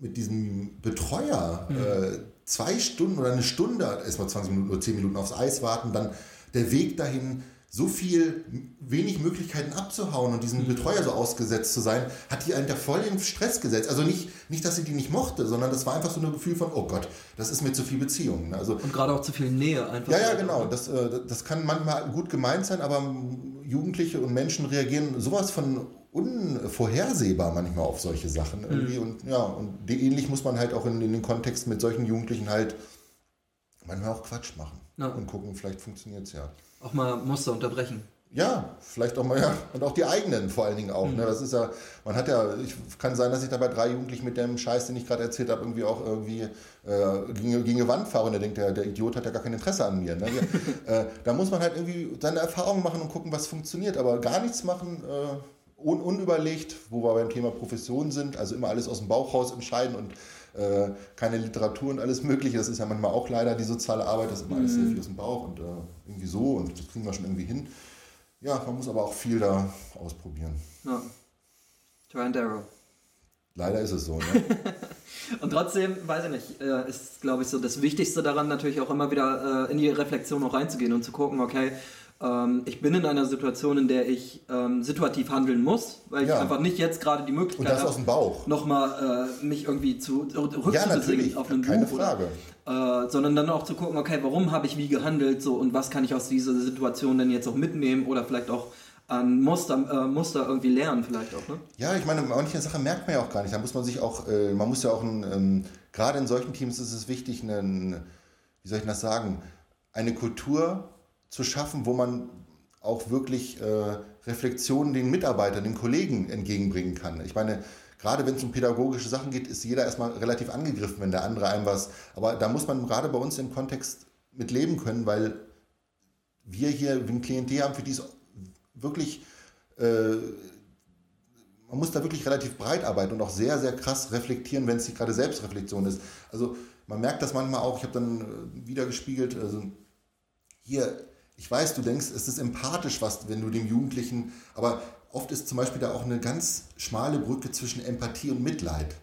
mit diesem Betreuer, mhm. äh, zwei Stunden oder eine Stunde, erstmal 20 Minuten oder 10 Minuten aufs Eis warten, dann der Weg dahin, so viel wenig Möglichkeiten abzuhauen und diesem mhm. Betreuer so ausgesetzt zu sein, hat die einen da voll in Stress gesetzt. Also nicht, nicht, dass sie die nicht mochte, sondern das war einfach so ein Gefühl von, oh Gott, das ist mir zu viel Beziehung. Ne? Also, und gerade auch zu viel Nähe einfach. Ja, ja, genau. Das, äh, das kann manchmal gut gemeint sein, aber Jugendliche und Menschen reagieren sowas von unvorhersehbar manchmal auf solche Sachen mhm. irgendwie. Mhm. Und ja, und ähnlich muss man halt auch in, in den Kontext mit solchen Jugendlichen halt manchmal auch Quatsch machen ja. und gucken, vielleicht funktioniert es ja auch mal Muster unterbrechen. Ja, vielleicht auch mal, ja. Und auch die eigenen vor allen Dingen auch. Mhm. Ne? Das ist ja, man hat ja, ich kann sein, dass ich da bei drei Jugendlichen mit dem Scheiß, den ich gerade erzählt habe, irgendwie auch irgendwie äh, gegen, gegen eine Wand fahre und der denkt, der, der Idiot hat ja gar kein Interesse an mir. Ne? äh, da muss man halt irgendwie seine Erfahrungen machen und gucken, was funktioniert. Aber gar nichts machen, äh, un unüberlegt, wo wir beim Thema Profession sind, also immer alles aus dem Bauch raus entscheiden und äh, keine Literatur und alles Mögliche. Das ist ja manchmal auch leider die soziale Arbeit, das ist immer alles sehr mhm. viel aus dem Bauch und äh, irgendwie so und das kriegen wir schon irgendwie hin. Ja, man muss aber auch viel da ausprobieren. Ja. Try and error. Leider ist es so. Ne? und trotzdem, weiß ich nicht, äh, ist, glaube ich, so das Wichtigste daran, natürlich auch immer wieder äh, in die Reflexion noch reinzugehen und zu gucken, okay, ähm, ich bin in einer Situation, in der ich ähm, situativ handeln muss, weil Ja. ich einfach nicht jetzt gerade die Möglichkeit Bauch. nochmal äh, mich irgendwie zu Ja, rückzubesinnen natürlich. auf einen Keine Buch Frage. Oder, äh, sondern dann auch zu gucken, okay, warum habe ich wie gehandelt so und was kann ich aus dieser Situation denn jetzt auch mitnehmen oder vielleicht auch an Muster, äh, Muster irgendwie lernen vielleicht auch, ne? Ja, ich meine, manche Sachen merkt man ja auch gar nicht. Da muss man sich auch, äh, man muss ja auch, ein, ähm, gerade in solchen Teams ist es wichtig, einen, wie soll ich das sagen, eine Kultur zu schaffen, wo man auch wirklich äh, Reflexionen den Mitarbeitern, den Kollegen entgegenbringen kann. Ich meine, gerade wenn es um pädagogische Sachen geht, ist jeder erstmal relativ angegriffen, wenn der andere einem was. Aber da muss man gerade bei uns im Kontext mit leben können, weil wir hier ein Klientel haben, für die es wirklich äh, man muss da wirklich relativ breit arbeiten und auch sehr, sehr krass reflektieren, wenn es nicht gerade Selbstreflexion ist. Also man merkt das manchmal auch, ich habe dann äh, wieder gespiegelt, also hier, ich weiß, du denkst, es ist empathisch, was, wenn du dem Jugendlichen, aber oft ist zum Beispiel da auch eine ganz schmale Brücke zwischen Empathie und Mitleid.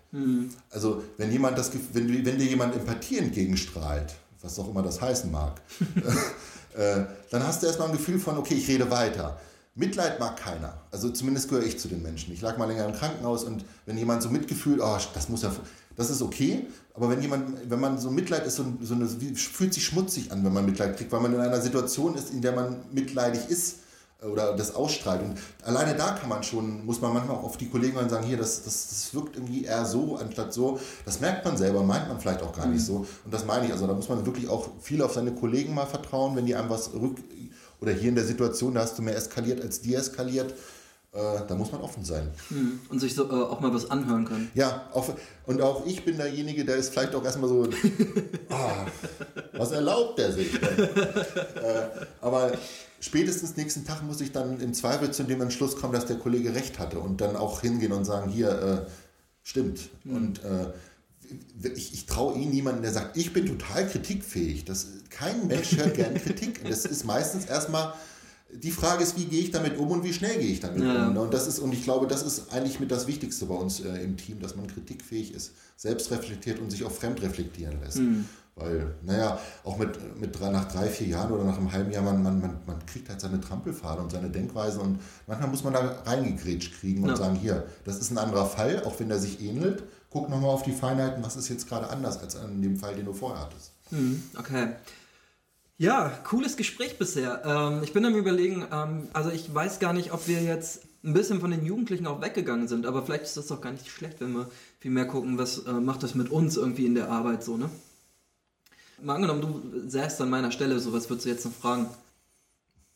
Also wenn jemand das, wenn, wenn dir jemand Empathie entgegenstrahlt, was auch immer das heißen mag, äh, dann hast du erstmal ein Gefühl von, okay, ich rede weiter. Mitleid mag keiner. Also zumindest gehöre ich zu den Menschen. Ich lag mal länger im Krankenhaus und wenn jemand so Mitgefühl, oh, das muss ja, das ist okay. Aber wenn jemand, wenn man so Mitleid ist, so, so eine, fühlt sich schmutzig an, wenn man Mitleid kriegt, weil man in einer Situation ist, in der man mitleidig ist äh, oder das ausstrahlt. Und alleine da kann man schon, muss man manchmal auch auf die Kollegen und sagen, hier, das, das, das wirkt irgendwie eher so anstatt so. Das merkt man selber, meint man vielleicht auch gar nicht so. Und das meine ich, also da muss man wirklich auch viel auf seine Kollegen mal vertrauen, wenn die einem was rück... Oder hier in der Situation, da hast du mehr eskaliert als deeskaliert. Äh, da muss man offen sein. Hm. Und sich so äh, auch mal was anhören können. Ja, auch, und auch ich bin derjenige, der ist vielleicht auch erstmal so, ah, was erlaubt der sich denn? äh, aber spätestens nächsten Tag muss ich dann im Zweifel zu dem Entschluss kommen, dass der Kollege recht hatte und dann auch hingehen und sagen, hier, äh, stimmt. Und äh, ich, ich traue eh niemanden, der sagt, ich bin total kritikfähig. Das, kein Mensch hört gern Kritik. Das ist meistens erstmal, die Frage ist, wie gehe ich damit um und wie schnell gehe ich damit Ja. um. ne? Und, das ist, und ich glaube, das ist eigentlich mit das Wichtigste bei uns äh, im Team, dass man kritikfähig ist, selbst reflektiert und sich auch fremd reflektieren lässt. Weil, naja, auch mit, mit drei, nach drei, vier Jahren oder nach einem halben Jahr, man, man, man, man kriegt halt seine Trampelfade und seine Denkweise und manchmal muss man da reingegrätscht kriegen und Ja. sagen, hier, das ist ein anderer Fall, auch wenn der sich ähnelt. Guck nochmal auf die Feinheiten, was ist jetzt gerade anders als an dem Fall, den du vorher hattest. Hm, okay. Ja, cooles Gespräch bisher. Ähm, ich bin am überlegen, ähm, also ich weiß gar nicht, ob wir jetzt ein bisschen von den Jugendlichen auch weggegangen sind, aber vielleicht ist das doch gar nicht schlecht, wenn wir viel mehr gucken, was äh, macht das mit uns irgendwie in der Arbeit so, ne? Mal angenommen, du säßt an meiner Stelle, so was würdest du jetzt noch fragen?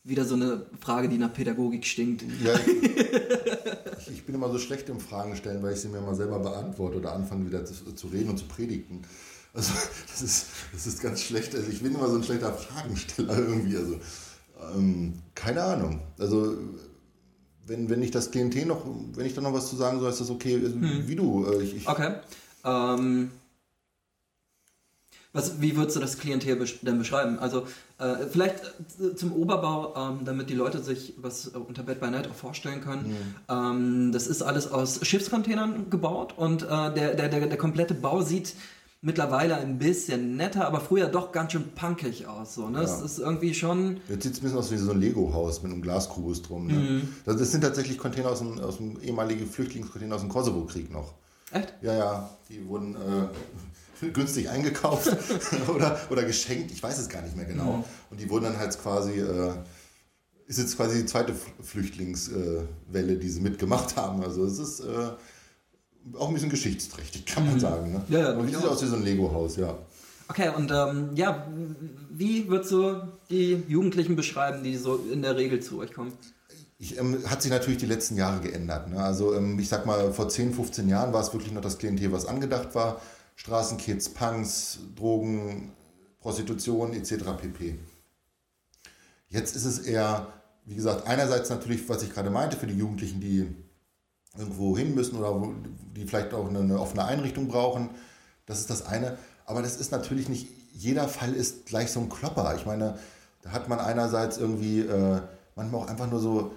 Wieder so eine Frage, die nach Pädagogik stinkt. Ja, ich, ich bin immer so schlecht im Fragen stellen, weil ich sie mir mal selber beantworte oder anfange wieder zu, zu reden und zu predigen. Also das ist, das ist ganz schlecht. Also ich bin immer so ein schlechter Fragensteller irgendwie. Also ähm, keine Ahnung. Also wenn, wenn ich das Klientel noch, wenn ich da noch was zu sagen soll, ist das okay, also, wie du. Äh, Ich, ich, Okay. Ähm, was, wie würdest du das Klientel besch denn beschreiben? Also äh, vielleicht äh, zum Oberbau, ähm, damit die Leute sich was äh, unter Bed by Night auch vorstellen können. Ähm, das ist alles aus Schiffscontainern gebaut und äh, der, der, der, der komplette Bau sieht mittlerweile ein bisschen netter, aber früher doch ganz schön punkig aus. So, ne? Es Ja. ist irgendwie schon... Jetzt sieht es ein bisschen aus wie so ein Lego-Haus mit einem Glaskubus drum. Ne? Das, das sind tatsächlich Container aus dem, aus dem ehemaligen Flüchtlingscontainer aus dem Kosovo-Krieg noch. Echt? Ja, ja, die wurden äh, günstig eingekauft oder, oder geschenkt, ich weiß es gar nicht mehr genau. Und die wurden dann halt quasi, äh, ist jetzt quasi die zweite Flüchtlingswelle, äh, die sie mitgemacht haben. Also es ist äh, auch ein bisschen geschichtsträchtig, kann man sagen. Ne? Ja, ja, Und sieht aus wie so ein Lego-Haus, ja. Okay, und ähm, ja, wie würdest du die Jugendlichen beschreiben, die so in der Regel zu euch kommen? Ich, ähm, hat sich natürlich die letzten Jahre geändert. Ne? Also ähm, ich sag mal, vor 10, 15 Jahren war es wirklich noch das Klientel, was angedacht war. Straßenkids, Punks, Drogen, Prostitution etc. pp. Jetzt ist es eher, wie gesagt, einerseits natürlich, was ich gerade meinte, für die Jugendlichen, die irgendwo hin müssen oder wo, die vielleicht auch eine, offene Einrichtung brauchen. Das ist das eine. Aber das ist natürlich nicht, jeder Fall ist gleich so ein Klopper. Ich meine, da hat man einerseits irgendwie äh, manchmal auch einfach nur so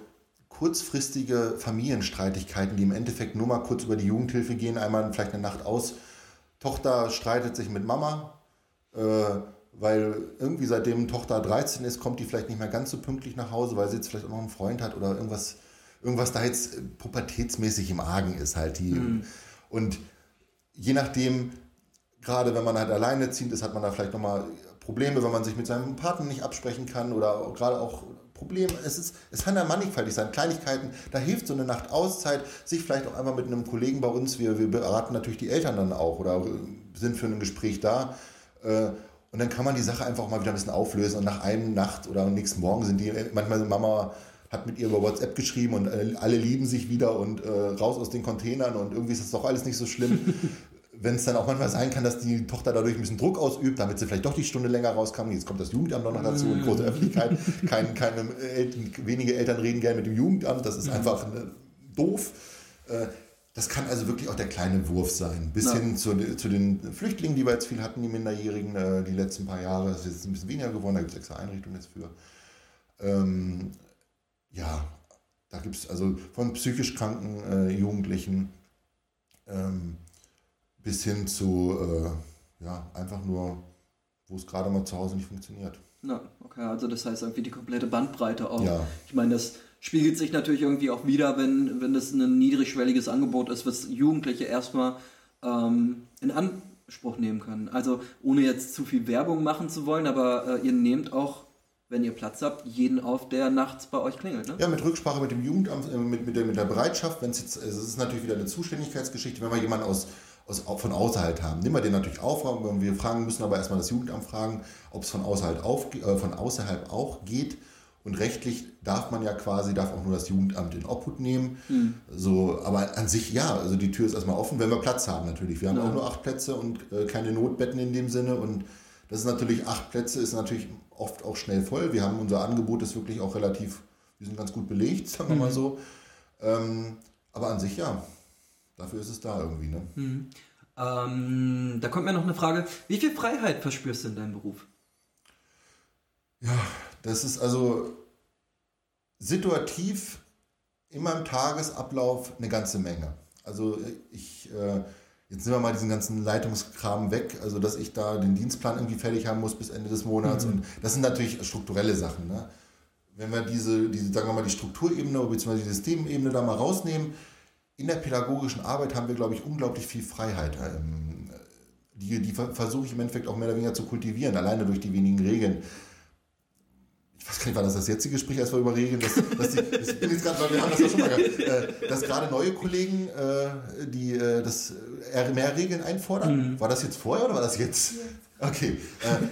kurzfristige Familienstreitigkeiten, die im Endeffekt nur mal kurz über die Jugendhilfe gehen, einmal vielleicht eine Nacht aus. Tochter streitet sich mit Mama, äh, weil irgendwie seitdem Tochter 13 ist, kommt die vielleicht nicht mehr ganz so pünktlich nach Hause, weil sie jetzt vielleicht auch noch einen Freund hat oder irgendwas, irgendwas da jetzt pubertätsmäßig im Argen ist halt. Die. Mhm. Und je nachdem, gerade wenn man halt alleinerziehend ist, hat man da vielleicht nochmal Probleme, wenn man sich mit seinem Partner nicht absprechen kann oder gerade auch Probleme. Es, ist, es kann ja mannigfaltig sein, Kleinigkeiten. Da hilft so eine Nacht Auszeit, sich vielleicht auch einmal mit einem Kollegen bei uns, wir, wir beraten natürlich die Eltern dann auch oder sind für ein Gespräch da. Äh, und dann kann man die Sache einfach mal wieder ein bisschen auflösen. Und nach einem Nacht oder am nächsten Morgen sind die, manchmal Mama hat mit ihr über WhatsApp geschrieben und alle lieben sich wieder und äh, raus aus den Containern und irgendwie ist das doch alles nicht so schlimm. wenn es dann auch manchmal sein kann, dass die Tochter dadurch ein bisschen Druck ausübt, damit sie vielleicht doch die Stunde länger rauskam. Jetzt kommt das Jugendamt noch dazu und große Öffentlichkeit. Kein, keine Eltern, wenige Eltern reden gerne mit dem Jugendamt. Das ist mhm. einfach äh, doof. Äh, das kann also wirklich auch der kleine Wurf sein. Bis ja. hin zu, zu, den Flüchtlingen, die wir jetzt viel hatten, die Minderjährigen, äh, die letzten paar Jahre. Das ist jetzt ein bisschen weniger geworden, da gibt es extra Einrichtungen jetzt für. Ähm, ja, da gibt es also von psychisch kranken äh, Jugendlichen. Ähm, bis hin zu, äh, ja, einfach nur, wo es gerade mal zu Hause nicht funktioniert. Na, okay, also das heißt irgendwie die komplette Bandbreite auch. Ja. Ich meine, das spiegelt sich natürlich irgendwie auch wieder, wenn, wenn das ein niedrigschwelliges Angebot ist, was Jugendliche erstmal ähm, in Anspruch nehmen können. Also ohne jetzt zu viel Werbung machen zu wollen, aber äh, ihr nehmt auch wenn ihr Platz habt, jeden auf, der nachts bei euch klingelt. Ne? Ja, mit Rücksprache mit dem Jugendamt, äh, mit, mit, der, mit der Bereitschaft, wenn es jetzt, also es ist natürlich wieder eine Zuständigkeitsgeschichte, wenn wir jemanden aus aus, von außerhalb haben. Nehmen wir den natürlich auf, wir fragen, müssen aber erstmal das Jugendamt fragen, ob es von außerhalb, auf, äh, von außerhalb auch geht. Und rechtlich darf man ja quasi, darf auch nur das Jugendamt in Obhut nehmen. Mhm. So, aber an sich ja, also die Tür ist erstmal offen, wenn wir Platz haben natürlich. Wir haben ja. auch nur acht Plätze und äh, keine Notbetten in dem Sinne. Und das ist natürlich, acht Plätze ist natürlich oft auch schnell voll. Wir haben unser Angebot ist wirklich auch relativ, wir sind ganz gut belegt, sagen wir mhm. mal so. Ähm, aber an sich ja, Dafür ist es da irgendwie, ne? Mhm. Ähm, da kommt mir noch eine Frage. Wie viel Freiheit verspürst du in deinem Beruf? Ja, das ist also situativ in meinem Tagesablauf eine ganze Menge. Also ich, äh, jetzt nehmen wir mal diesen ganzen Leitungskram weg, also dass ich da den Dienstplan irgendwie fertig haben muss bis Ende des Monats. Mhm. Und das sind natürlich strukturelle Sachen. Ne? Wenn wir diese, diese, sagen wir mal, die Strukturebene bzw. die Systemebene da mal rausnehmen, in der pädagogischen Arbeit haben wir, glaube ich, unglaublich viel Freiheit. Ähm, die, die versuche ich im Endeffekt auch mehr oder weniger zu kultivieren, alleine durch die wenigen Regeln. Ich weiß gar nicht, war das das jetzige Gespräch, als wir über Regeln, dass, dass die, das bin jetzt grad, wir haben das ja schon mal gehabt, äh, dass gerade neue Kollegen, äh, die äh, das mehr Regeln einfordern. Mhm. War das jetzt vorher oder war das jetzt? Okay,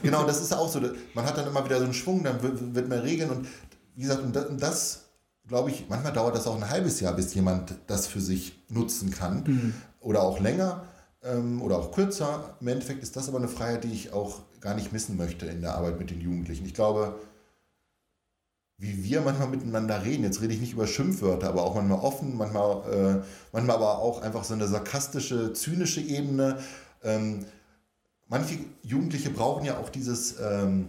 genau, das ist auch so. Man hat dann immer wieder so einen Schwung, dann wird mehr Regeln und wie gesagt, und das glaube ich, manchmal dauert das auch ein halbes Jahr, bis jemand das für sich nutzen kann. Mhm. Oder auch länger ähm, oder auch kürzer. Im Endeffekt ist das aber eine Freiheit, die ich auch gar nicht missen möchte in der Arbeit mit den Jugendlichen. Ich glaube, wie wir manchmal miteinander reden, jetzt rede ich nicht über Schimpfwörter, aber auch manchmal offen, manchmal, äh, manchmal aber auch einfach so eine sarkastische, zynische Ebene. Ähm, manche Jugendliche brauchen ja auch dieses, ähm,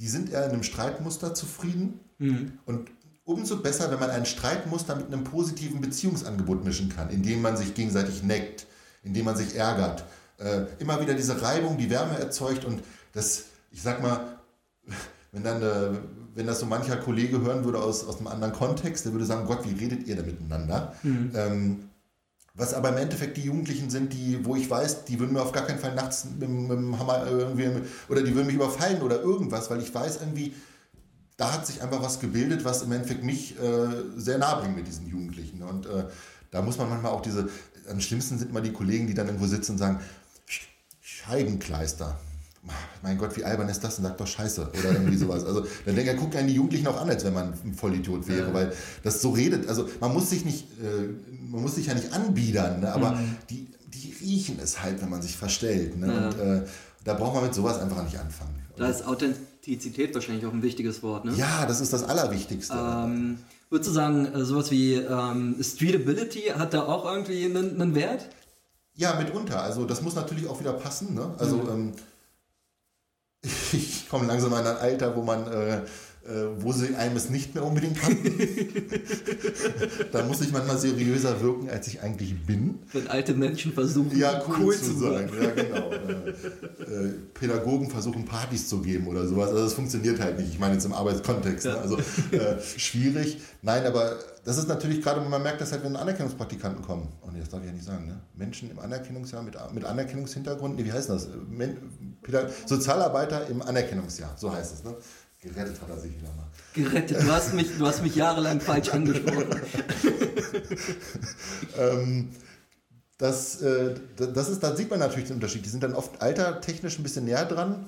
die sind eher in einem Streitmuster zufrieden mhm. und umso besser, wenn man ein Streitmuster mit einem positiven Beziehungsangebot mischen kann, indem man sich gegenseitig neckt, indem man sich ärgert. Äh, immer wieder diese Reibung, die Wärme erzeugt und das, ich sag mal, wenn dann, äh, wenn das so mancher Kollege hören würde aus, aus einem anderen Kontext, der würde sagen, Gott, wie redet ihr da miteinander? Mhm. Ähm, was aber im Endeffekt die Jugendlichen sind, die, wo ich weiß, die würden mir auf gar keinen Fall nachts mit, mit dem Hammer irgendwie, oder die würden mich überfallen oder irgendwas, weil ich weiß irgendwie, da hat sich einfach was gebildet, was im Endeffekt mich äh, sehr nah bringt mit diesen Jugendlichen. Und äh, da muss man manchmal auch diese, am schlimmsten sind mal die Kollegen, die dann irgendwo sitzen und sagen, Scheibenkleister. Mein Gott, wie albern ist das? Und sagt doch Scheiße oder irgendwie sowas. Also dann denke ich, guckt einen die Jugendlichen auch an, als wenn man ein Vollidiot wäre, ja. weil das so redet. Also man muss sich nicht, äh, man muss sich ja nicht anbiedern, ne? aber mhm. die, die riechen es halt, wenn man sich verstellt. Ne? Ja. Und äh, da braucht man mit sowas einfach nicht anfangen. Da ist Authentizität wahrscheinlich auch ein wichtiges Wort, ne? Ja, das ist das Allerwichtigste. Ähm, würdest du sagen, äh, sowas wie ähm, Streetability hat da auch irgendwie einen, einen, Wert? Ja, mitunter. Also das muss natürlich auch wieder passen. Ne? Also mhm. ähm, ich komme langsam in ein Alter, wo man äh, äh, wo sie einem es nicht mehr unbedingt hatten. da muss ich manchmal seriöser wirken, als ich eigentlich bin. Wenn alte Menschen versuchen, ja, cool, cool zu sein. Ja, genau. Äh, Pädagogen versuchen, Partys zu geben oder sowas. Also das funktioniert halt nicht. Ich meine jetzt im Arbeitskontext. Ne? Also äh, schwierig. Nein, aber das ist natürlich gerade, man merkt das halt, wenn Anerkennungspraktikanten kommen. Und das darf ich ja nicht sagen. Ne? Menschen im Anerkennungsjahr mit, mit Anerkennungshintergrund. Nee, wie heißt das? Men Sozialarbeiter im Anerkennungsjahr. So heißt es. Ne? Gerettet hat er sich wieder mal. Gerettet. Du hast mich, du hast mich jahrelang falsch angesprochen. ähm, das, äh, das ist, da sieht man natürlich den Unterschied. Die sind dann oft altertechnisch ein bisschen näher dran.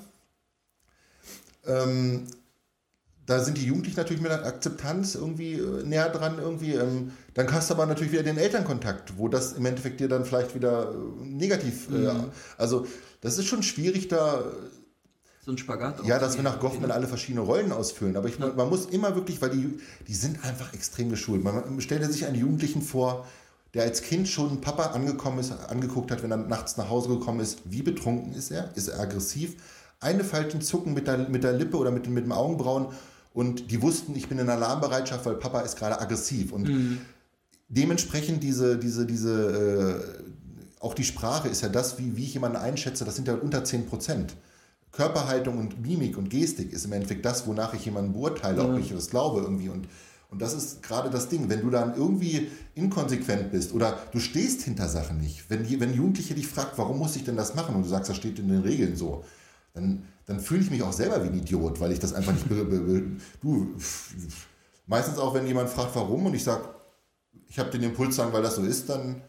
Ähm, da sind die Jugendlichen natürlich mit der Akzeptanz irgendwie äh, näher dran irgendwie. Ähm, dann hast du aber natürlich wieder den Elternkontakt, wo das im Endeffekt dir dann vielleicht wieder äh, negativ. Äh, mhm. also das ist schon schwierig da so ein Spagat. Ja, dass wir nach Goffman alle verschiedene Rollen ausfüllen. Aber ich, ja. man muss immer wirklich, weil die, die sind einfach extrem geschult. Man stellt sich einen Jugendlichen vor, der als Kind schon Papa angekommen ist, angeguckt hat, wenn er nachts nach Hause gekommen ist. Wie betrunken ist er? Ist er aggressiv? Eine falschen Zucken mit der, mit der Lippe oder mit, mit dem Augenbrauen. Und die wussten, ich bin in Alarmbereitschaft, weil Papa ist gerade aggressiv. Und mhm. dementsprechend diese, diese, diese, äh, auch die Sprache ist ja das, wie, wie ich jemanden einschätze, das sind ja unter 10 Prozent. Körperhaltung und Mimik und Gestik ist im Endeffekt das, wonach ich jemanden beurteile, ja. ob ich das glaube irgendwie. Und, und das ist gerade das Ding. Wenn du dann irgendwie inkonsequent bist oder du stehst hinter Sachen nicht, wenn, die, wenn Jugendliche dich fragt, warum muss ich denn das machen und du sagst, das steht in den Regeln so, dann, dann fühle ich mich auch selber wie ein Idiot, weil ich das einfach nicht. Du, meistens auch, wenn jemand fragt, warum und ich sage, ich habe den Impuls sagen, weil das so ist, dann,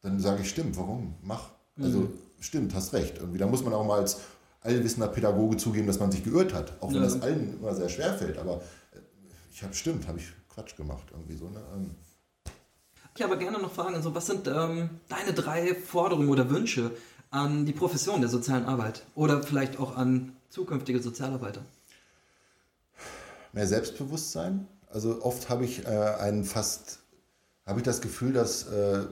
dann sage ich, stimmt, warum? Mach. Also, mhm. stimmt, hast recht. Irgendwie, da muss man auch mal als allwissender Pädagoge zugeben, dass man sich geirrt hat. Auch wenn ja. das allen immer sehr schwer fällt. Aber äh, ich habe, stimmt, habe ich Quatsch gemacht. Irgendwie so, ne? Ähm. Ich habe gerne noch Fragen. Also, was sind ähm, deine drei Forderungen oder Wünsche an die Profession der sozialen Arbeit? Oder vielleicht auch an zukünftige Sozialarbeiter? Mehr Selbstbewusstsein. Also oft habe ich äh, einen fast, habe ich das Gefühl, dass äh,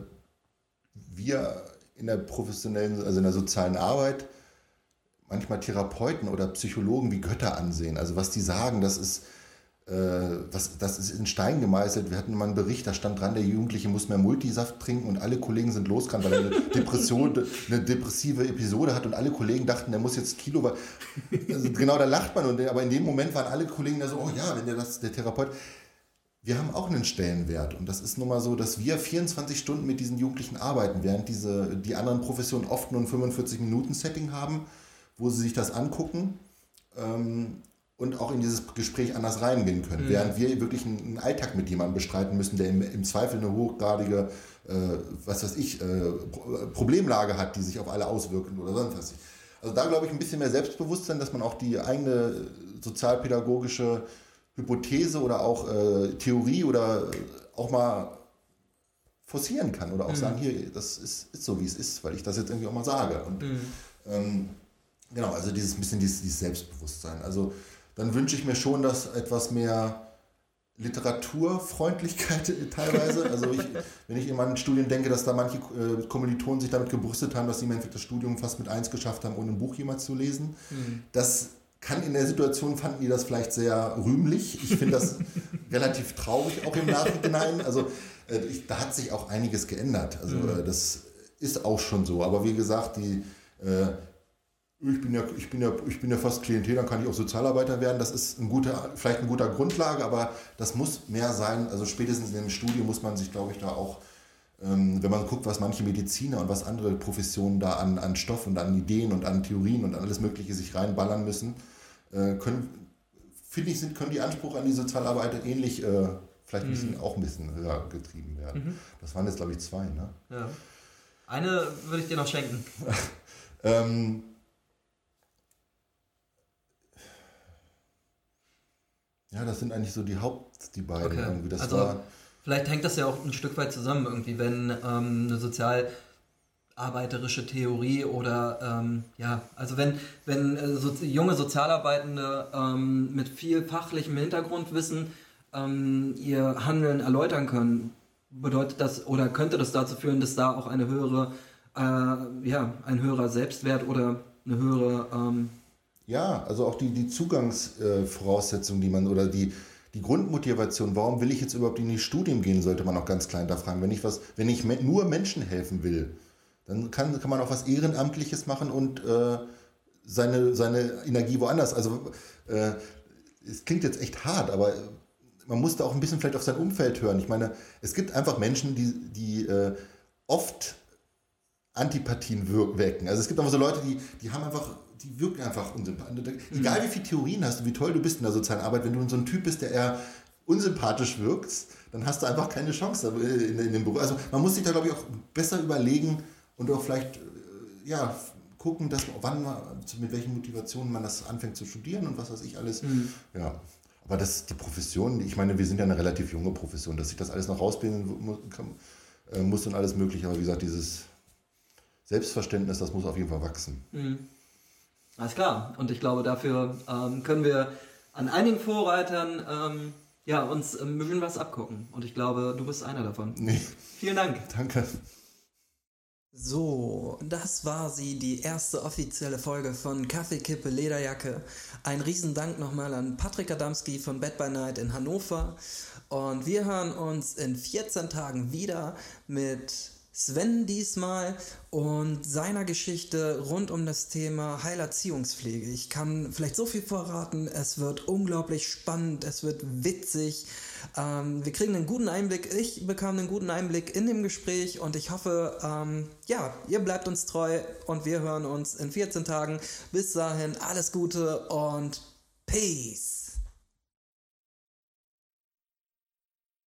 wir in der professionellen, also in der sozialen Arbeit manchmal Therapeuten oder Psychologen wie Götter ansehen. Also was die sagen, das ist, was, das ist in Stein gemeißelt. Wir hatten mal einen Bericht, da stand dran, der Jugendliche muss mehr Multisaft trinken und alle Kollegen sind losgerannt, weil er eine Depression, eine depressive Episode hat und alle Kollegen dachten, der muss jetzt Kilo. Also genau, da lacht man. Und, aber in dem Moment waren alle Kollegen da so, oh ja, wenn der das, der Therapeut wir haben auch einen Stellenwert. Und das ist nun mal so, dass wir 24 Stunden mit diesen Jugendlichen arbeiten, während diese, die anderen Professionen oft nur ein 45-Minuten-Setting haben wo sie sich das angucken ähm, und auch in dieses Gespräch anders reingehen können. Mhm. Während wir wirklich einen, Alltag mit jemandem bestreiten müssen, der im, im Zweifel eine hochgradige, äh, was weiß ich, äh, Problemlage hat, die sich auf alle auswirken oder sonst was. Also da glaube ich ein bisschen mehr Selbstbewusstsein, dass man auch die eigene sozialpädagogische Hypothese oder auch äh, Theorie oder auch mal forcieren kann oder auch mhm. sagen, hier, das ist, ist, so, wie es ist, weil ich das jetzt irgendwie auch mal sage. Und mhm. ähm, Genau, also dieses bisschen dieses, dieses Selbstbewusstsein. Also dann wünsche ich mir schon, dass etwas mehr Literaturfreundlichkeit teilweise. Also ich, wenn ich in meinen Studien denke, dass da manche äh, Kommilitonen sich damit gebrüstet haben, dass sie im Endeffekt das Studium fast mit eins geschafft haben, ohne ein Buch jemals zu lesen. Mhm. Das kann in der Situation fanden die das vielleicht sehr rühmlich. Ich finde das relativ traurig auch im Nachhinein. Also äh, ich, da hat sich auch einiges geändert. Also mhm. äh, das ist auch schon so. Aber wie gesagt, die äh, ich bin ja, ich bin ja, ich bin ja fast Klientel, dann kann ich auch Sozialarbeiter werden. Das ist ein guter, vielleicht ein guter Grundlage, aber das muss mehr sein. Also spätestens in dem Studium muss man sich, glaube ich, da auch, ähm, wenn man guckt, was manche Mediziner und was andere Professionen da an, an Stoff und an Ideen und an Theorien und an alles Mögliche sich reinballern müssen, äh, können, finde ich, sind, können die Ansprüche an die Sozialarbeiter ähnlich, äh, vielleicht ein bisschen, mhm. auch ein bisschen höher getrieben werden. Mhm. Das waren jetzt, glaube ich, zwei, ne? Ja. Eine würde ich dir noch schenken. ähm, Ja, das sind eigentlich so die Haupt, die beiden okay. irgendwie. Das also war vielleicht hängt das ja auch ein Stück weit zusammen irgendwie, wenn ähm, eine sozialarbeiterische Theorie oder ähm, ja, also wenn, wenn äh, so, junge Sozialarbeitende ähm, mit viel fachlichem Hintergrundwissen ähm, ihr Handeln erläutern können, bedeutet das oder könnte das dazu führen, dass da auch eine höhere, äh, ja, ein höherer Selbstwert oder eine höhere ähm, Ja, also auch die, die Zugangsvoraussetzungen, die man oder die, die Grundmotivation, warum will ich jetzt überhaupt in die Studien gehen, sollte man auch ganz klein da fragen. Wenn ich, was, wenn ich nur Menschen helfen will, dann kann, kann man auch was Ehrenamtliches machen und äh, seine, seine Energie woanders. Also äh, es klingt jetzt echt hart, aber man muss da auch ein bisschen vielleicht auf sein Umfeld hören. Ich meine, es gibt einfach Menschen, die, die äh, oft Antipathien wecken. Also es gibt einfach so Leute, die, die haben einfach, die wirken einfach unsympathisch. Mhm. Egal wie viele Theorien hast du, wie toll du bist in der sozialen Arbeit, wenn du so ein Typ bist, der eher unsympathisch wirkst, dann hast du einfach keine Chance in, in dem Beruf. Also man muss sich da, glaube ich, auch besser überlegen und auch vielleicht, äh, ja, gucken, dass wann man, mit welchen Motivationen man das anfängt zu studieren und was weiß ich alles. Mhm. Ja. Aber das, die Profession, ich meine, wir sind ja eine relativ junge Profession, dass sich das alles noch rausbilden äh, muss und alles mögliche. Aber wie gesagt, dieses Selbstverständnis, das muss auf jeden Fall wachsen. Mhm. Alles klar. Und ich glaube, dafür ähm, können wir an einigen Vorreitern ähm, ja, uns ein bisschen was abgucken. Und ich glaube, du bist einer davon. Nee. Vielen Dank. Danke. So, das war sie, die erste offizielle Folge von Kaffeekippe Lederjacke. Ein Riesendank nochmal an Patrick Adamski von Bad by Night in Hannover. Und wir hören uns in 14 Tagen wieder mit Sven diesmal und seiner Geschichte rund um das Thema Heilerziehungspflege. Ich kann vielleicht so viel verraten, es wird unglaublich spannend, es wird witzig. Ähm, wir kriegen einen guten Einblick, ich bekam einen guten Einblick in dem Gespräch und ich hoffe, ähm, ja, ihr bleibt uns treu und wir hören uns in 14 Tagen. Bis dahin alles Gute und Peace.